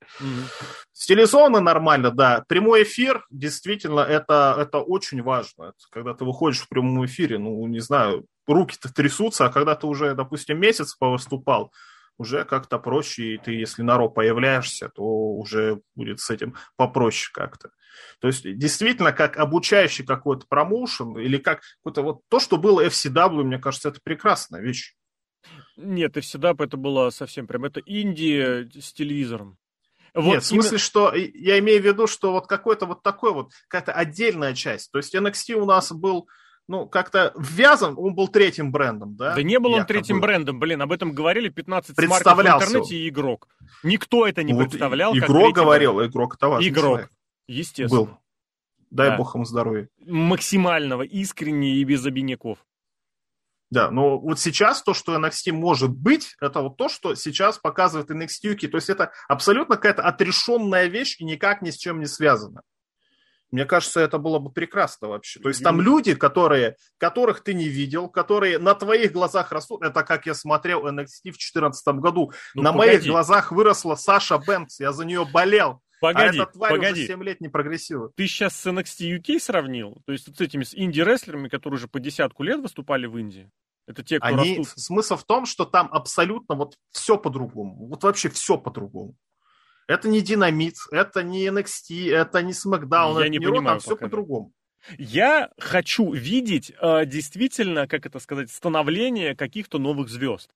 Стилизовано нормально, да. Прямой эфир, действительно, это, это очень важно. Это когда ты выходишь в прямом эфире, ну, не знаю, руки-то трясутся, а когда ты уже, допустим, месяц повыступал, уже как-то проще, и ты, если на Ро появляешься, то уже будет с этим попроще как-то. То есть, действительно, как обучающий какой-то промоушен, или как какой-то вот то, что было FCW, мне кажется, это прекрасная вещь. Нет, бы это было совсем прям. Это Индия с телевизором. Вот Нет, в смысле, именно- что я имею в виду, что вот какой-то вот такой вот, какая-то отдельная часть. То есть NXT у нас был, ну, как-то ввязан, он был третьим брендом, да? Да не был он якобы. третьим брендом, блин, об этом говорили 15 смарков в интернете и игрок. Никто это не вот представлял. Игрок говорил, игрок это важный Игрок. человек. бренд. Естественно. Был. Дай Да. бог ему здоровья. Максимального, искренне и без обиняков. Да, но вот сейчас то, что NXT может быть, это вот то, что сейчас показывает NXT UK. То есть это абсолютно какая-то отрешенная вещь и никак ни с чем не связана. Мне кажется, это было бы прекрасно вообще. То есть там люди, которые, которых ты не видел, которые на твоих глазах растут. Это как я смотрел NXT в 2014 году. Ну, на погоди, моих глазах выросла Саша Бэнкс. Я за нее болел. Погоди, а эта тварь погоди. уже 7 лет не прогрессирует. Ты сейчас с NXT UK сравнил? То есть вот с этими с инди-рестлерами, которые уже по десятку лет выступали в Индии? Это те, кто Они, растут. смысл в том, что там абсолютно вот все по-другому. Вот вообще все по-другому. Это не Динамит, это не NXT, это не SmackDown, Я это не не Raw, понимаю там все по-другому. Я хочу видеть э, действительно, как это сказать, становление каких-то новых звезд.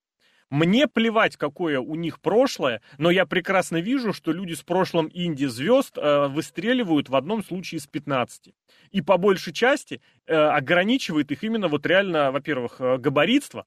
Мне плевать, какое у них прошлое, но я прекрасно вижу, что люди с прошлым инди-звезд э, выстреливают в одном случае из 15. И по большей части э, ограничивает их именно вот реально, во-первых, габаритство.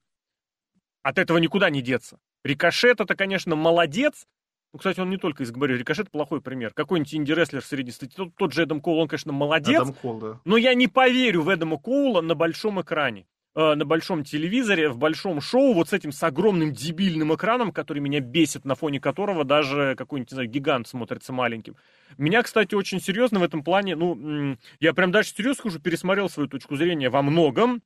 От этого никуда не деться. Рикошет это, конечно, молодец, Ну, кстати, он не только из говорю, Рикошет плохой пример. Какой-нибудь инди-рестлер среднестатистический, тот, тот же Эдам Коул, он, конечно, молодец, Адам Кол, да. но я не поверю в Эдама Коула на большом экране. Э, на большом телевизоре, в большом шоу, вот с этим, с огромным дебильным экраном, который меня бесит, на фоне которого даже какой-нибудь, не знаю, гигант смотрится маленьким. Меня, кстати, очень серьезно в этом плане, ну, я прям даже серьезно уже пересмотрел свою точку зрения во многом,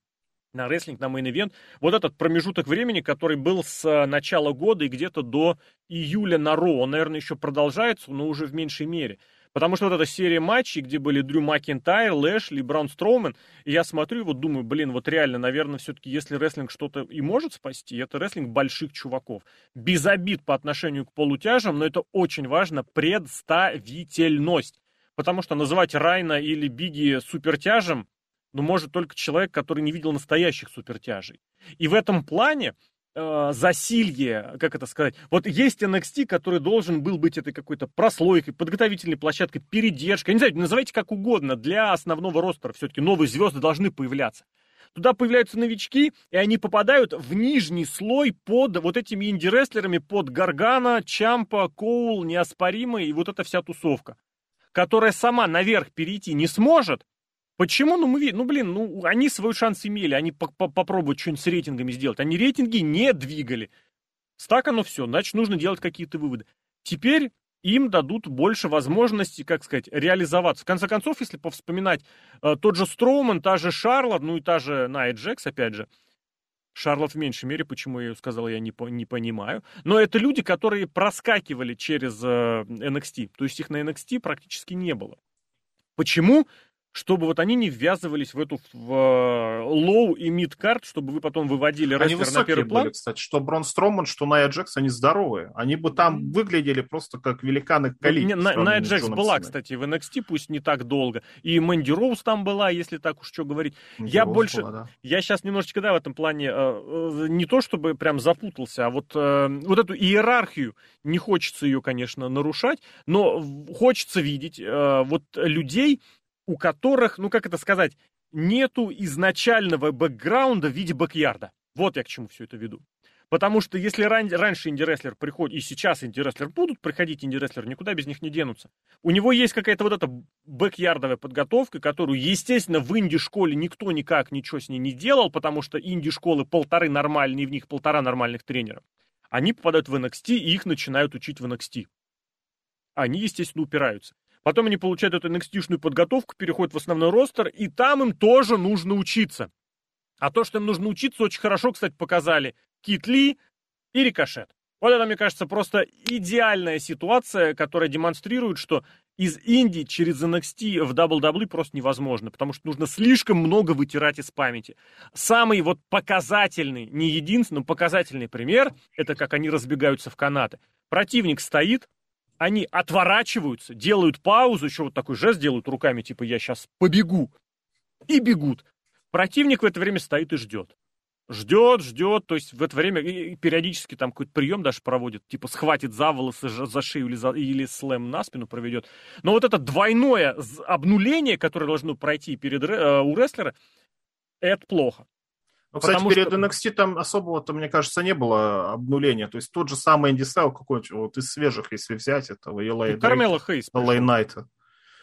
на рестлинг, на main event. Вот этот промежуток времени, который был с э, начала года и где-то до июля на Raw, он, наверное, еще продолжается, но уже в меньшей мере. Потому что вот эта серия матчей, где были Дрю Макинтайр, Лэшли, Браун Строумен, и я смотрю и вот думаю, блин, вот реально, наверное, все-таки если рестлинг что-то и может спасти, это рестлинг больших чуваков. Без обид по отношению к полутяжам, но это очень важно, представительность. Потому что называть Райна или Биги супертяжем, ну, может только человек, который не видел настоящих супертяжей. И в этом плане э, засилье, как это сказать, вот есть NXT, который должен был быть этой какой-то прослойкой, подготовительной площадкой, передержкой, не знаю, называйте как угодно, для основного ростера все-таки новые звезды должны появляться. Туда появляются новички, и они попадают в нижний слой под вот этими инди-рестлерами, под Гаргана, Чампа, Коул, Неоспоримый и вот эта вся тусовка, которая сама наверх перейти не сможет, Почему? Ну, мы видим, ну, блин, ну, они свой шанс имели, они по -по попробуют что-нибудь с рейтингами сделать. Они рейтинги не двигали. Так оно все, значит, нужно делать какие-то выводы. Теперь им дадут больше возможностей, как сказать, реализоваться. В конце концов, если повспоминать, э, тот же Строуман, та же Шарлот, ну и та же Найя Джекс, опять же, Шарлот в меньшей мере, почему я ее сказал, я не, не понимаю. Но это люди, которые проскакивали через э, NXT. То есть их на NXT практически не было. Почему? Чтобы вот они не ввязывались в эту в, э, low и mid card, чтобы вы потом выводили они рестлер на первый план. Были, кстати, что Брон Строман, что Найя Джекс, они здоровые. Они бы там выглядели просто как Великий Кали. Ну, Найя Джекс была, Синой. кстати, в NXT, пусть не так долго. И Мэнди Роуз там была, если так уж что говорить. Мэнди я Роуз больше... Была, да. Я сейчас немножечко, да, в этом плане э, э, не то, чтобы прям запутался, а вот, вот эту иерархию, не хочется ее, конечно, нарушать, но хочется видеть вот людей, у которых, ну как это сказать, нету изначального бэкграунда в виде бэкярда. Вот я к чему все это веду. Потому что если ран- раньше инди-рестлер приходит, и сейчас инди-рестлер будут приходить инди-рестлер, никуда без них не денутся. У него есть какая-то вот эта бэкярдовая подготовка, которую, естественно, в инди-школе никто никак ничего с ней не делал, потому что инди-школы полторы нормальные, в них полтора нормальных тренера. Они попадают в NXT, и их начинают учить в NXT. Они, естественно, упираются. Потом они получают эту nxt подготовку, переходят в основной ростер, и там им тоже нужно учиться. А то, что им нужно учиться, очень хорошо, кстати, показали Кит Ли и Рикошет. Вот это, мне кажется, просто идеальная ситуация, которая демонстрирует, что из Индии через NXT в WWE просто невозможно, потому что нужно слишком много вытирать из памяти. Самый вот показательный, не единственный, но показательный пример, это как они разбегаются в канаты. Противник стоит, они отворачиваются, делают паузу, еще вот такой жест делают руками, типа я сейчас побегу, и бегут. Противник в это время стоит и ждет. Ждет, ждет, то есть в это время периодически там какой-то прием даже проводит, типа схватит за волосы, за шею или, за, или слэм на спину проведет. Но вот это двойное обнуление, которое должно пройти перед, э, у рестлера, это плохо. Ну, кстати, перед что... NXT там особого-то, мне кажется, не было обнуления. То есть тот же самый Инди Стайл какой-нибудь, вот из свежих, если взять этого, Елай ну, Кармела Хейс. Лей Найта.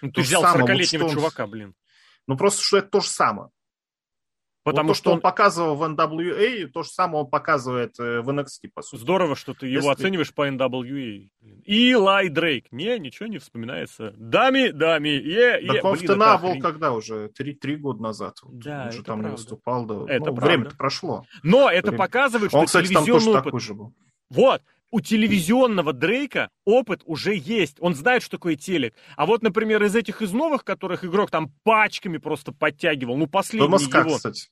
Ну, ты взял 40-летнего вот чувака, блин. Ну, просто что это то же самое. Потому вот то, что он... он показывал в NWA, то же самое он показывает э, в NXT, по сути. Здорово, что ты его Если... оцениваешь по NWA. И Лай Дрейк. Не, ничего не вспоминается. Дами, дами, е, е. Так он Блин, в был когда уже? Три, три года назад. Да, он же там правда. не выступал. Да. Это ну, время-то прошло. Но это Время. показывает, что он, кстати, там тоже опыт... такой же был. Вот, у телевизионного Дрейка опыт уже есть. Он знает, что такое телек. А вот, например, из этих из новых, которых игрок там пачками просто подтягивал, ну, последний МСК, его... кстати.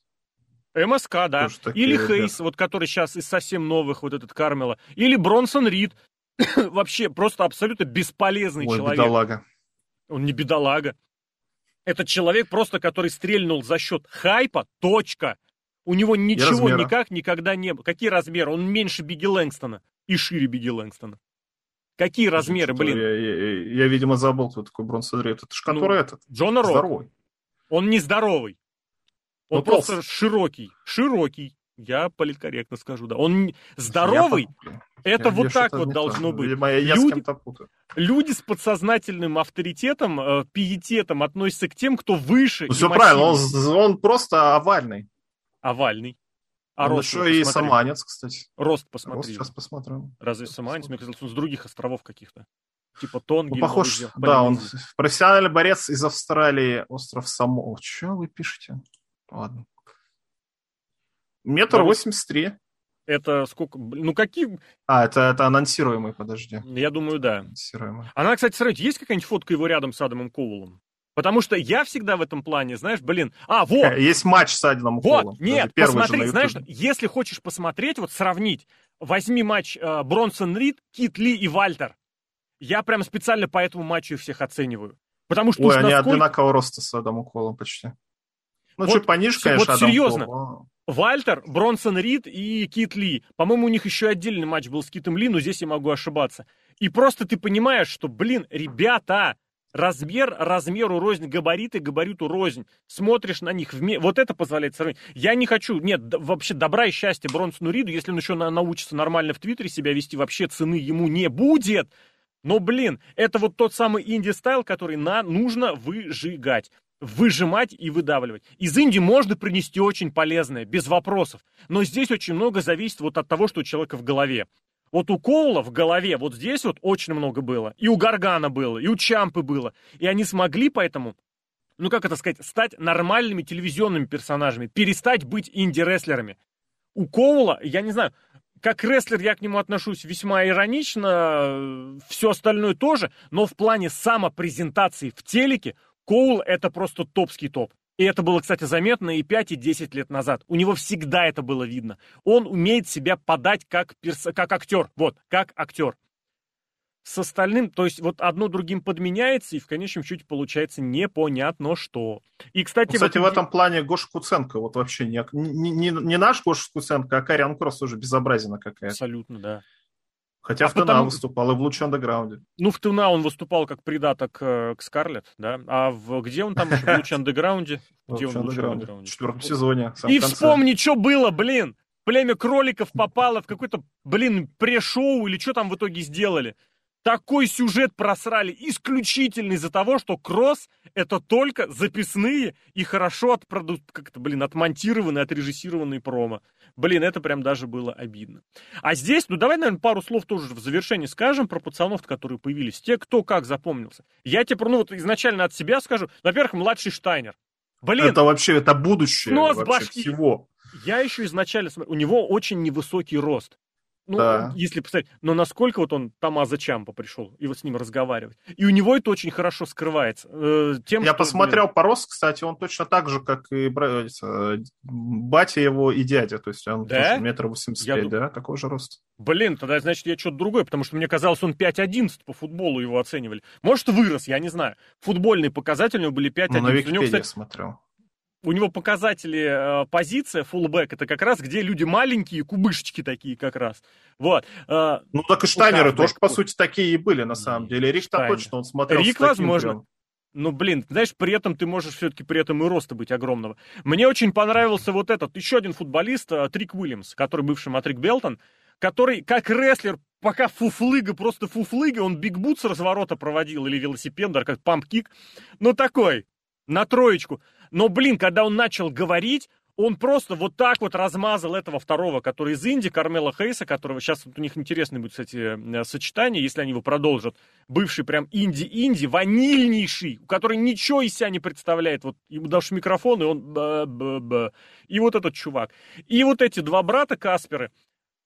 МСК, да. Или Хейс, вот который сейчас из совсем новых, вот этот Кармела. Или Бронсон Рид. *coughs* Вообще просто абсолютно бесполезный Ой, человек. бедолага. Он не бедолага. Это человек просто, который стрельнул за счет хайпа, точка. У него ничего никак никогда не было. Какие размеры? Он меньше Бигги Лэнгстона и шире Бигги Лэнгстона. Какие размеры, блин? Я, я, я, видимо, забыл, кто такой Бронсон Рид. Это же который ну, этот. Джона Рок. Здоровый. Он не здоровый. Он просто широкий. Широкий. Я политкорректно скажу, да. Он здоровый. Это я вот так вот должно то. быть. Видимо, я люди, с путаю. Люди с подсознательным авторитетом, э, пиететом относятся к тем, кто выше. Ну, все правильно, он, он просто овальный. Овальный. А он рост еще и саманец, кстати. Рост посмотри. Рост сейчас посмотрим. Разве саманец? Мне казалось, он с других островов каких-то. Типа Тонги. Ну, похож, да, он профессиональный борец из Австралии, остров Само. Что вы пишете? Ладно. Метр восемьдесят три. Это сколько? Ну, какие... А, это, это анонсируемый, подожди. Я думаю, да. Анонсируемый. Она, кстати, смотрите, есть какая-нибудь фотка его рядом с Адамом Коулом? Потому что я всегда в этом плане, знаешь, блин, а, вот. Есть матч с Адамом вот, Коулом. нет, посмотри, знаешь, если хочешь посмотреть, вот сравнить, возьми матч э, Бронсон Рид, Кит Ли и Вальтер. Я прям специально по этому матчу их всех оцениваю. Потому что Ой, они насколько... одинакового роста с Адамом Колом почти. Ну, вот, чуть пониже, конечно, Вот серьезно. Кол. Вальтер, Бронсон Рид и Кит Ли. По-моему, у них еще отдельный матч был с Китом Ли, но здесь я могу ошибаться. И просто ты понимаешь, что, блин, ребята, размер размеру рознь, габариты габариту рознь. Смотришь на них, вме... вот это позволяет сравнить. Я не хочу, нет, вообще добра и счастья Бронсону Риду, если он еще на, научится нормально в Твиттере себя вести, вообще цены ему не будет. Но, блин, это вот тот самый инди-стайл, который на, нужно выжигать выжимать и выдавливать. Из Индии можно принести очень полезное, без вопросов. Но здесь очень много зависит вот от того, что у человека в голове. Вот у Коула в голове вот здесь вот очень много было. И у Гаргана было, и у Чампы было. И они смогли поэтому, ну как это сказать, стать нормальными телевизионными персонажами, перестать быть инди-рестлерами. У Коула, я не знаю, как рестлер я к нему отношусь весьма иронично, все остальное тоже, но в плане самопрезентации в телеке Коул это просто топский топ. И это было, кстати, заметно и 5, и 10 лет назад. У него всегда это было видно. Он умеет себя подать как, перс... как актер. Вот, как актер. С остальным, то есть вот одно другим подменяется, и в конечном счете получается непонятно что. И, кстати, ну, кстати, в, в этом плане Гоша Куценко вот вообще не, не, не, не наш Гоша Куценко, а Кариан Кросс уже безобразина какая-то. Абсолютно, да. Хотя а в ТНА потому... выступал и в Луч Андеграунде. Ну, в ТНА он выступал как придаток э, к Скарлетт, да? А в... где он там? В Луч Андеграунде? *laughs* Где он в Андеграунде? В четвертом сезоне. И вспомни, что было, блин! Племя кроликов попало в какой-то, блин, пре-шоу или что там в итоге сделали. Такой сюжет просрали исключительно из-за того, что кросс это только записные и хорошо отпроду... как-то, блин, отмонтированные, отрежиссированные промо. Блин, это прям даже было обидно. А здесь, ну давай, наверное, пару слов тоже в завершении скажем про пацанов, которые появились. Те, кто как запомнился. Я тебе, ну вот изначально от себя скажу. Во-первых, младший Штайнер. Блин. Это вообще, это будущее вообще башки. всего. Я еще изначально смотрю, у него очень невысокий рост. Ну, да. если посмотреть, но насколько вот он Тамаза Чампа пришел и вот с ним разговаривать. И у него это очень хорошо скрывается. Э, тем, Я что, посмотрел блин... по росту, кстати, он точно так же, как и э, батя его и дядя. То есть он да? метр восемьдесят пять, да, такой же рост. Блин, тогда, значит, я что-то другое, потому что мне казалось, он 5-11 по футболу его оценивали. Может, вырос, я не знаю. Футбольные показатели у него были 5-11. Ну, на Википедии него, кстати, смотрел у него показатели э, позиция, фуллбэк, это как раз где люди маленькие, кубышечки такие как раз. Вот. Э, ну так и Штайнеры тоже, по сути, такие и были на самом деле. Рик-то точно, он смотрел Рик, возможно. Прям... Ну, блин, знаешь, при этом ты можешь все-таки при этом и роста быть огромного. Мне очень понравился вот этот, еще один футболист, э, Трик Уильямс, который бывший Матрик Белтон, который как рестлер пока фуфлыга, просто фуфлыга, он бигбут с разворота проводил или велосипедер, как памп-кик, ну такой, на троечку. Но, блин, когда он начал говорить, он просто вот так вот размазал этого второго, который из Индии, Кармела Хейса, которого сейчас вот у них интересное будет, кстати, э, сочетание, если они его продолжат. Бывший прям инди-инди, ванильнейший, который ничего из себя не представляет. Вот ему дашь микрофон, и он... Б -б -б. И вот этот чувак. И вот эти два брата Касперы,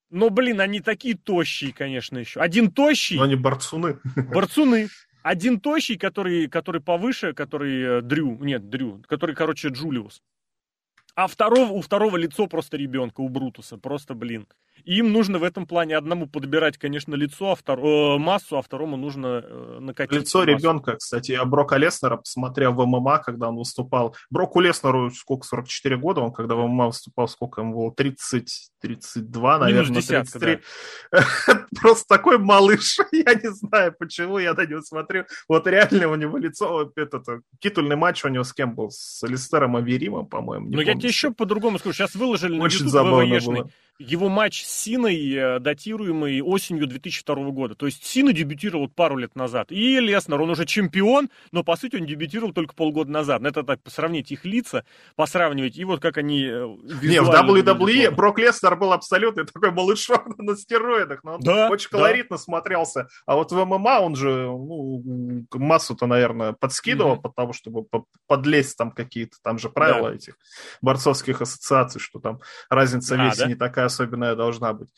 но, блин, они такие тощие, конечно, еще. Один тощий... Но они борцуны. Борцуны. Один тощий, который, который повыше, который э, Дрю, нет, Дрю, который, короче, Джулиус. А второго, у второго лицо просто ребенка, у Брутуса, просто, блин. Им нужно в этом плане одному подбирать, конечно, лицо, а втор... э, массу, а второму нужно э, накатить. Лицо массу. ребенка, кстати, я Брока Леснера посмотрел в ММА, когда он выступал. Броку Леснеру сколько, 44 года, он когда в ММА выступал, сколько ему было, 30, 32, наверное, Минус десятка, 33. Да. *laughs* Просто такой малыш, *laughs* я не знаю, почему я на него смотрю. Вот реально у него лицо, этот титульный матч у него с кем был? С Алистером Аверимом, по-моему. Ну, я тебе еще по-другому скажу, сейчас выложили Очень на YouTube ВВЕшный. Было его матч с Синой, э, датируемый осенью 2002 года. То есть Сина дебютировал пару лет назад. И Леснер, он уже чемпион, но по сути он дебютировал только полгода назад. Это так, сравнить их лица, посравнивать, и вот как они э, Не, в WWE Брок Леснер был абсолютно такой малышок *laughs* на стероидах, но он да, очень да. колоритно смотрелся. А вот в ММА он же ну, массу-то, наверное, подскидывал, mm-hmm. потому чтобы подлезть там какие-то, там же правила да. этих борцовских ассоциаций, что там разница а, весе да? не такая особенная должна быть.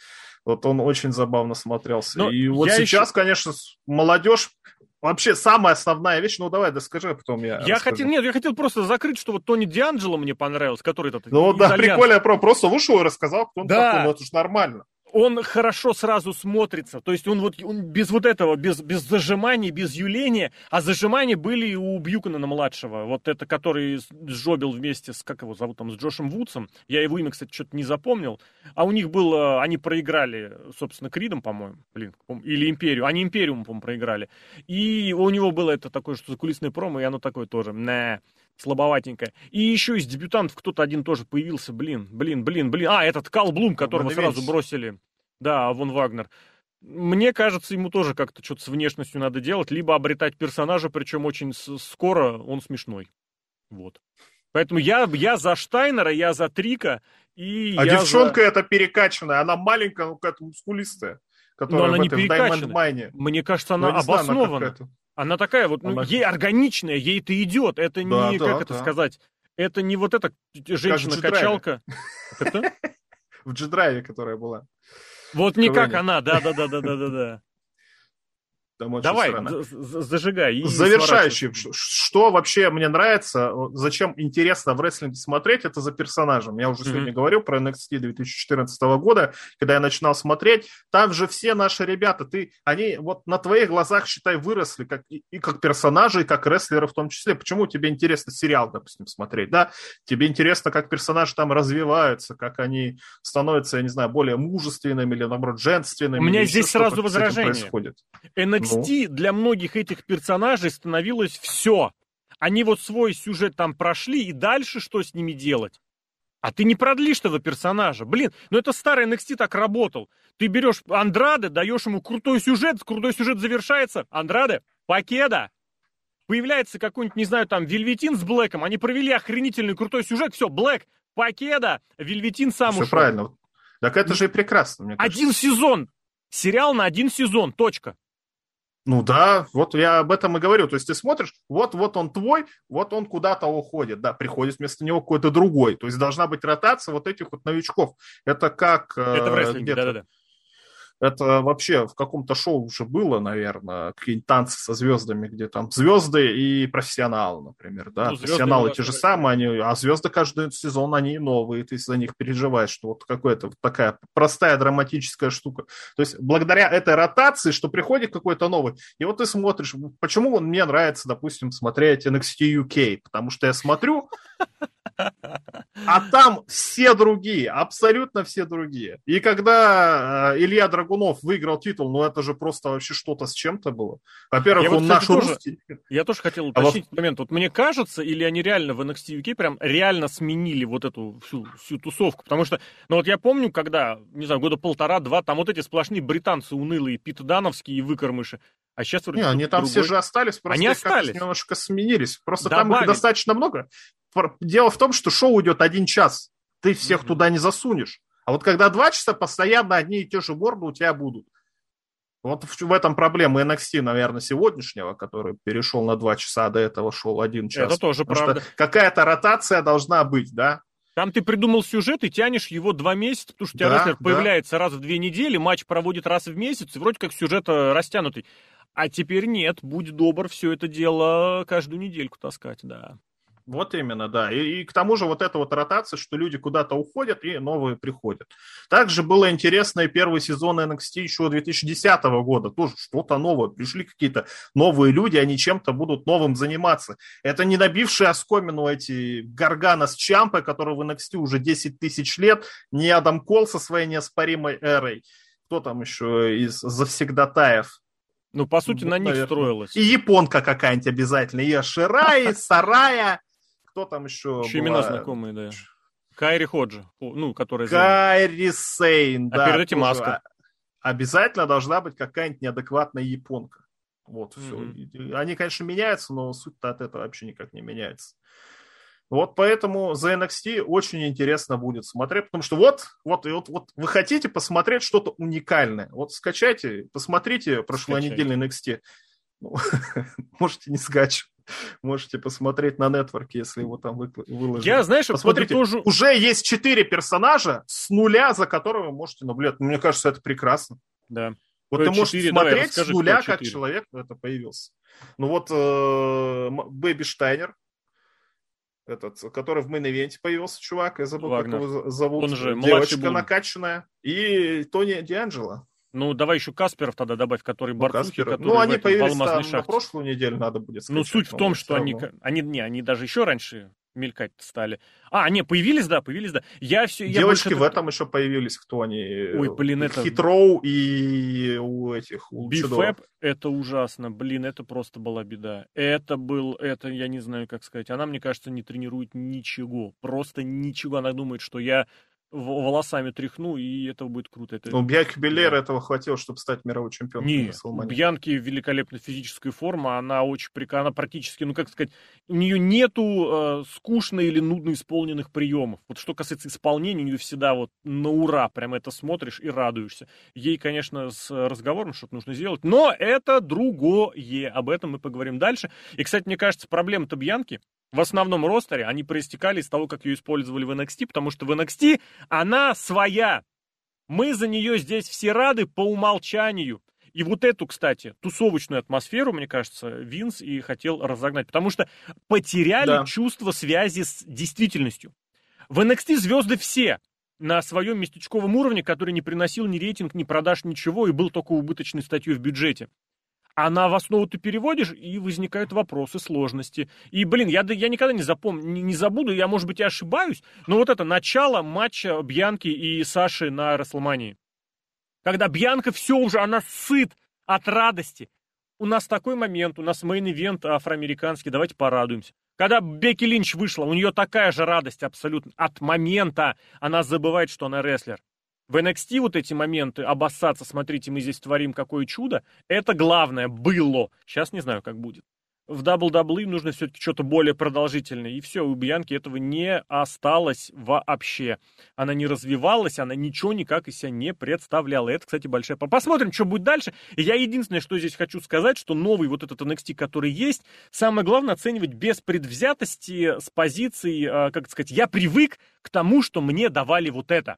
Вот он очень забавно смотрелся. Но и вот сейчас, еще... конечно, молодежь Вообще, самая основная вещь, ну давай, да скажи, а потом я. Я хотел, нет, я хотел просто закрыть, что вот Тони Дианджело мне понравился, который этот. Ну да, прикольно, я просто вышел и рассказал, кто он да. такой, ну это же нормально он хорошо сразу смотрится. То есть он вот он без вот этого, без, без зажимания, без юления. А зажимания были у Бьюкана младшего. Вот это, который сжобил вместе с, как его зовут там, с Джошем Вудсом. Я его имя, кстати, что-то не запомнил. А у них было, они проиграли, собственно, Кридом, по-моему, блин, или Империю. Они Империум, по-моему, проиграли. И у него было это такое, что закулисное промо, и оно такое тоже, не слабоватенькое. И еще из дебютантов кто-то один тоже появился, блин, блин, блин, блин. А, этот Кал Блум, которого сразу бросили. Да, Вон Вагнер. Мне кажется, ему тоже как-то что-то с внешностью надо делать, либо обретать персонажа, причем очень скоро он смешной. Вот. Поэтому я, я за Штайнера, я за Трика. И а девчонка за... эта перекачанная, она маленькая, но какая-то мускулистая. Которая Но она не перекачанная. Мне кажется, она обоснована. Знаю, она такая вот, ну, она... ей органичная, ей это идет. Это да, не, да, как да. это сказать, это не вот эта женщина-качалка. *laughs* В джедрайве, которая была. Вот не как она, да-да-да-да-да-да. Там Давай, зажигай. Завершающий. Что вообще мне нравится, зачем интересно в рестлинге смотреть, это за персонажем. Я уже mm-hmm. сегодня говорил про NXT 2014 года, когда я начинал смотреть. Там же все наши ребята, ты, они вот на твоих глазах, считай, выросли как, и, и как персонажи, и как рестлеры в том числе. Почему тебе интересно сериал, допустим, смотреть, да? Тебе интересно, как персонажи там развиваются, как они становятся, я не знаю, более мужественными или, наоборот, женственными. У меня здесь сразу возражение. Происходит. NXT ну? для многих этих персонажей становилось все. Они вот свой сюжет там прошли, и дальше что с ними делать? А ты не продлишь этого персонажа. Блин, ну это старый NXT так работал. Ты берешь Андраде, даешь ему крутой сюжет, крутой сюжет завершается. Андраде, покеда. Появляется какой-нибудь, не знаю, там, Вельветин с Блэком. Они провели охренительный крутой сюжет. Все, Блэк, покеда, Вельветин сам Все ушел. правильно. Так это же и прекрасно, мне кажется. Один сезон. Сериал на один сезон. Точка. Ну да, вот я об этом и говорю. То есть ты смотришь, вот, вот он твой, вот он куда-то уходит, да, приходит вместо него какой-то другой. То есть должна быть ротация вот этих вот новичков. Это как... Это в рестлинге, да-да-да. Это вообще в каком-то шоу уже было, наверное, какие-нибудь танцы со звездами, где там звезды и профессионалы, например, да. Ну, профессионалы те же самые, они, а звезды каждый сезон, они новые, ты за них переживаешь, что вот какая-то вот такая простая драматическая штука. То есть благодаря этой ротации, что приходит какой-то новый, и вот ты смотришь, почему мне нравится, допустим, смотреть NXT UK, потому что я смотрю, а там все другие, абсолютно все другие. И когда э, Илья Драгунов выиграл титул, ну это же просто вообще что-то с чем-то было. Во-первых, он вот, наш тоже, русский. Я тоже хотел уточнить а момент. Вот мне кажется, или они реально в NXT UK прям реально сменили вот эту всю, всю тусовку. Потому что, ну вот я помню, когда, не знаю, года полтора-два, там вот эти сплошные британцы унылые, Пит Дановские и выкормыши. А сейчас вроде Не, они там другой. все же остались, просто они остались. немножко сменились. Просто Добавили. там их достаточно много. Дело в том, что шоу идет один час. Ты всех mm-hmm. туда не засунешь. А вот когда два часа, постоянно одни и те же борды у тебя будут. Вот в, в этом проблема NXT, наверное, сегодняшнего, который перешел на два часа, а до этого шел один час. Это тоже Потому правда. Какая-то ротация должна быть, да? Там ты придумал сюжет и тянешь его два месяца, потому что у тебя да, рестлер да. появляется раз в две недели, матч проводит раз в месяц, и вроде как сюжет э, растянутый. А теперь нет, будь добр, все это дело каждую недельку таскать, да. Вот именно, да. И, и к тому же вот эта вот ротация, что люди куда-то уходят и новые приходят. Также было интересно и первый сезон NXT еще 2010 года. Тоже что-то новое. Пришли какие-то новые люди, они чем-то будут новым заниматься. Это не набившие оскомину эти Гаргана с Чампой, которые в NXT уже 10 тысяч лет, не Адам Кол со своей неоспоримой эрой. Кто там еще из завсегдатаев? Ну, по сути, ну, на них строилось. И японка какая-нибудь обязательно. И Ширай, *laughs* Сарая. Кто там еще Еще была? имена знакомые, да. Кайри Ходжи, ну, который... Кайри Сейн, а да. перед этим Маска. Обязательно должна быть какая-нибудь неадекватная японка. Вот, все. Они, конечно, меняются, но суть-то от этого вообще никак не меняется. Вот поэтому за NXT очень интересно будет смотреть, потому что вот, вот, вот, вот вы хотите посмотреть что-то уникальное. Вот скачайте, посмотрите прошлонедельный NXT. Ну, *laughs* можете не скачивать. Можете посмотреть на нетворке, если его там выложили. Я, знаешь, Посмотрите, подытожу... уже есть четыре персонажа с нуля, за которого вы можете наблюдать. Мне кажется, это прекрасно. Да. Вот Ой, ты можешь 4, смотреть давай, с нуля, как человек это появился. Ну вот э, Бэби Штайнер, этот, который в мейн-ивенте появился, чувак, я забыл, Вагнер. как его зовут. Он же Девочка накачанная. И Тони Дианджело. Ну, давай еще Касперов тогда добавь, который ну, борцухи, который Ну, они появились там на прошлую неделю, надо будет сказать. Ну, суть в том, что они, они, не, они даже еще раньше мелькать стали. А, не, появились, да, появились, да. Я все, я Девочки больше... в этом еще появились, кто они? Ой, блин, это... Хитроу и у этих, у Бифэп, это ужасно, блин, это просто была беда. Это был, это, я не знаю, как сказать, она, мне кажется, не тренирует ничего, просто ничего. Она думает, что я волосами тряхну, и это будет круто. Это... Ну, Бьянки Белер да. этого хватило, чтобы стать мировой чемпионом. Нет, у Бьянки великолепная физическая форма, она очень она практически, ну как сказать, у нее нету э, скучно или нудно исполненных приемов. Вот что касается исполнения, у нее всегда вот на ура, прям это смотришь и радуешься. Ей, конечно, с разговором что-то нужно сделать, но это другое, об этом мы поговорим дальше. И, кстати, мне кажется, проблема-то Бьянки в основном ростере, они проистекали из того, как ее использовали в NXT, потому что в NXT она своя. Мы за нее здесь все рады по умолчанию. И вот эту, кстати, тусовочную атмосферу, мне кажется, Винс и хотел разогнать, потому что потеряли да. чувство связи с действительностью. В NXT звезды все на своем местечковом уровне, который не приносил ни рейтинг, ни продаж, ничего, и был только убыточной статьей в бюджете а на в основу ты переводишь, и возникают вопросы, сложности. И, блин, я, я никогда не запомню, не, не забуду, я, может быть, и ошибаюсь, но вот это начало матча Бьянки и Саши на Рестлмании. Когда Бьянка все уже, она ссыт от радости. У нас такой момент, у нас main event афроамериканский, давайте порадуемся. Когда Бекки Линч вышла, у нее такая же радость абсолютно. От момента она забывает, что она рестлер. В NXT вот эти моменты, обоссаться, смотрите, мы здесь творим какое чудо, это главное было. Сейчас не знаю, как будет. В WWE нужно все-таки что-то более продолжительное. И все, у Бьянки этого не осталось вообще. Она не развивалась, она ничего никак из себя не представляла. Это, кстати, большая... Посмотрим, что будет дальше. Я единственное, что здесь хочу сказать, что новый вот этот NXT, который есть, самое главное оценивать без предвзятости, с позиции, а, как сказать, я привык к тому, что мне давали вот это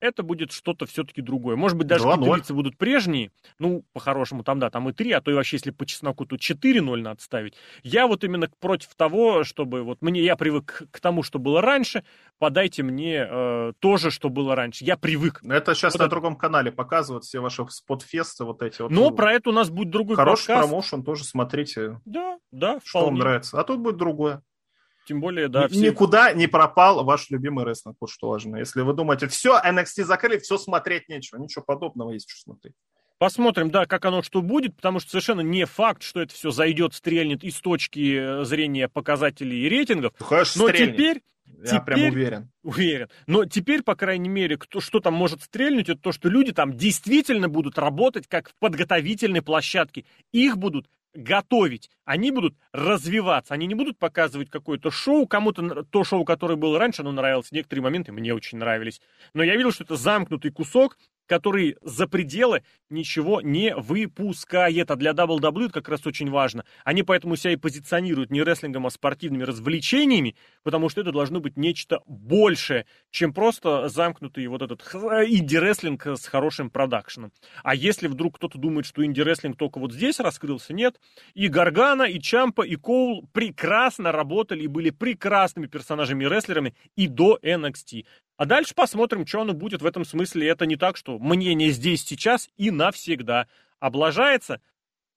это будет что-то все-таки другое. Может быть, даже лица будут прежние. Ну, по-хорошему, там, да, там и 3, а то и вообще, если по чесноку, то 4-0 надо ставить. Я вот именно против того, чтобы вот мне, я привык к тому, что было раньше, подайте мне э, то же, что было раньше. Я привык. Это сейчас вот на это... другом канале показывают все ваши спотфесты вот эти вот. Но про это у нас будет другой Хороший подкаст. промоушен, тоже смотрите. Да, да, Что вполне. вам нравится. А тут будет другое. Тем более, да. Все... Никуда не пропал ваш любимый рестлинг, вот что важно. Если вы думаете, все, NXT закрыли, все смотреть нечего. Ничего подобного есть что смотреть. Посмотрим, да, как оно что будет, потому что совершенно не факт, что это все зайдет, стрельнет из точки э, зрения показателей и рейтингов. Ну, конечно, Но стрельнет. теперь... Я теперь, прям уверен. Уверен. Но теперь, по крайней мере, кто, что там может стрельнуть, это то, что люди там действительно будут работать как в подготовительной площадке. Их будут готовить, они будут развиваться, они не будут показывать какое-то шоу, кому-то то шоу, которое было раньше, оно нравилось, некоторые моменты мне очень нравились, но я видел, что это замкнутый кусок, который за пределы ничего не выпускает. А для WWE это как раз очень важно. Они поэтому себя и позиционируют не рестлингом, а спортивными развлечениями, потому что это должно быть нечто большее, чем просто замкнутый вот этот инди-рестлинг с хорошим продакшеном. А если вдруг кто-то думает, что инди-рестлинг только вот здесь раскрылся, нет. И Гаргана, и Чампа, и Коул прекрасно работали и были прекрасными персонажами-рестлерами и до NXT. А дальше посмотрим, что оно будет в этом смысле. Это не так, что мнение здесь, сейчас и навсегда. Облажается?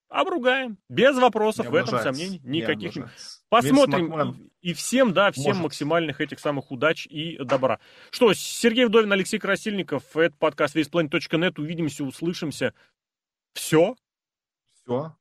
Обругаем. Без вопросов, в этом сомнений никаких. Не Посмотрим. И всем, да, всем Может. максимальных этих самых удач и добра. Что, Сергей Вдовин, Алексей Красильников, это подкаст весьplanet.net. Увидимся, услышимся. Все. Все.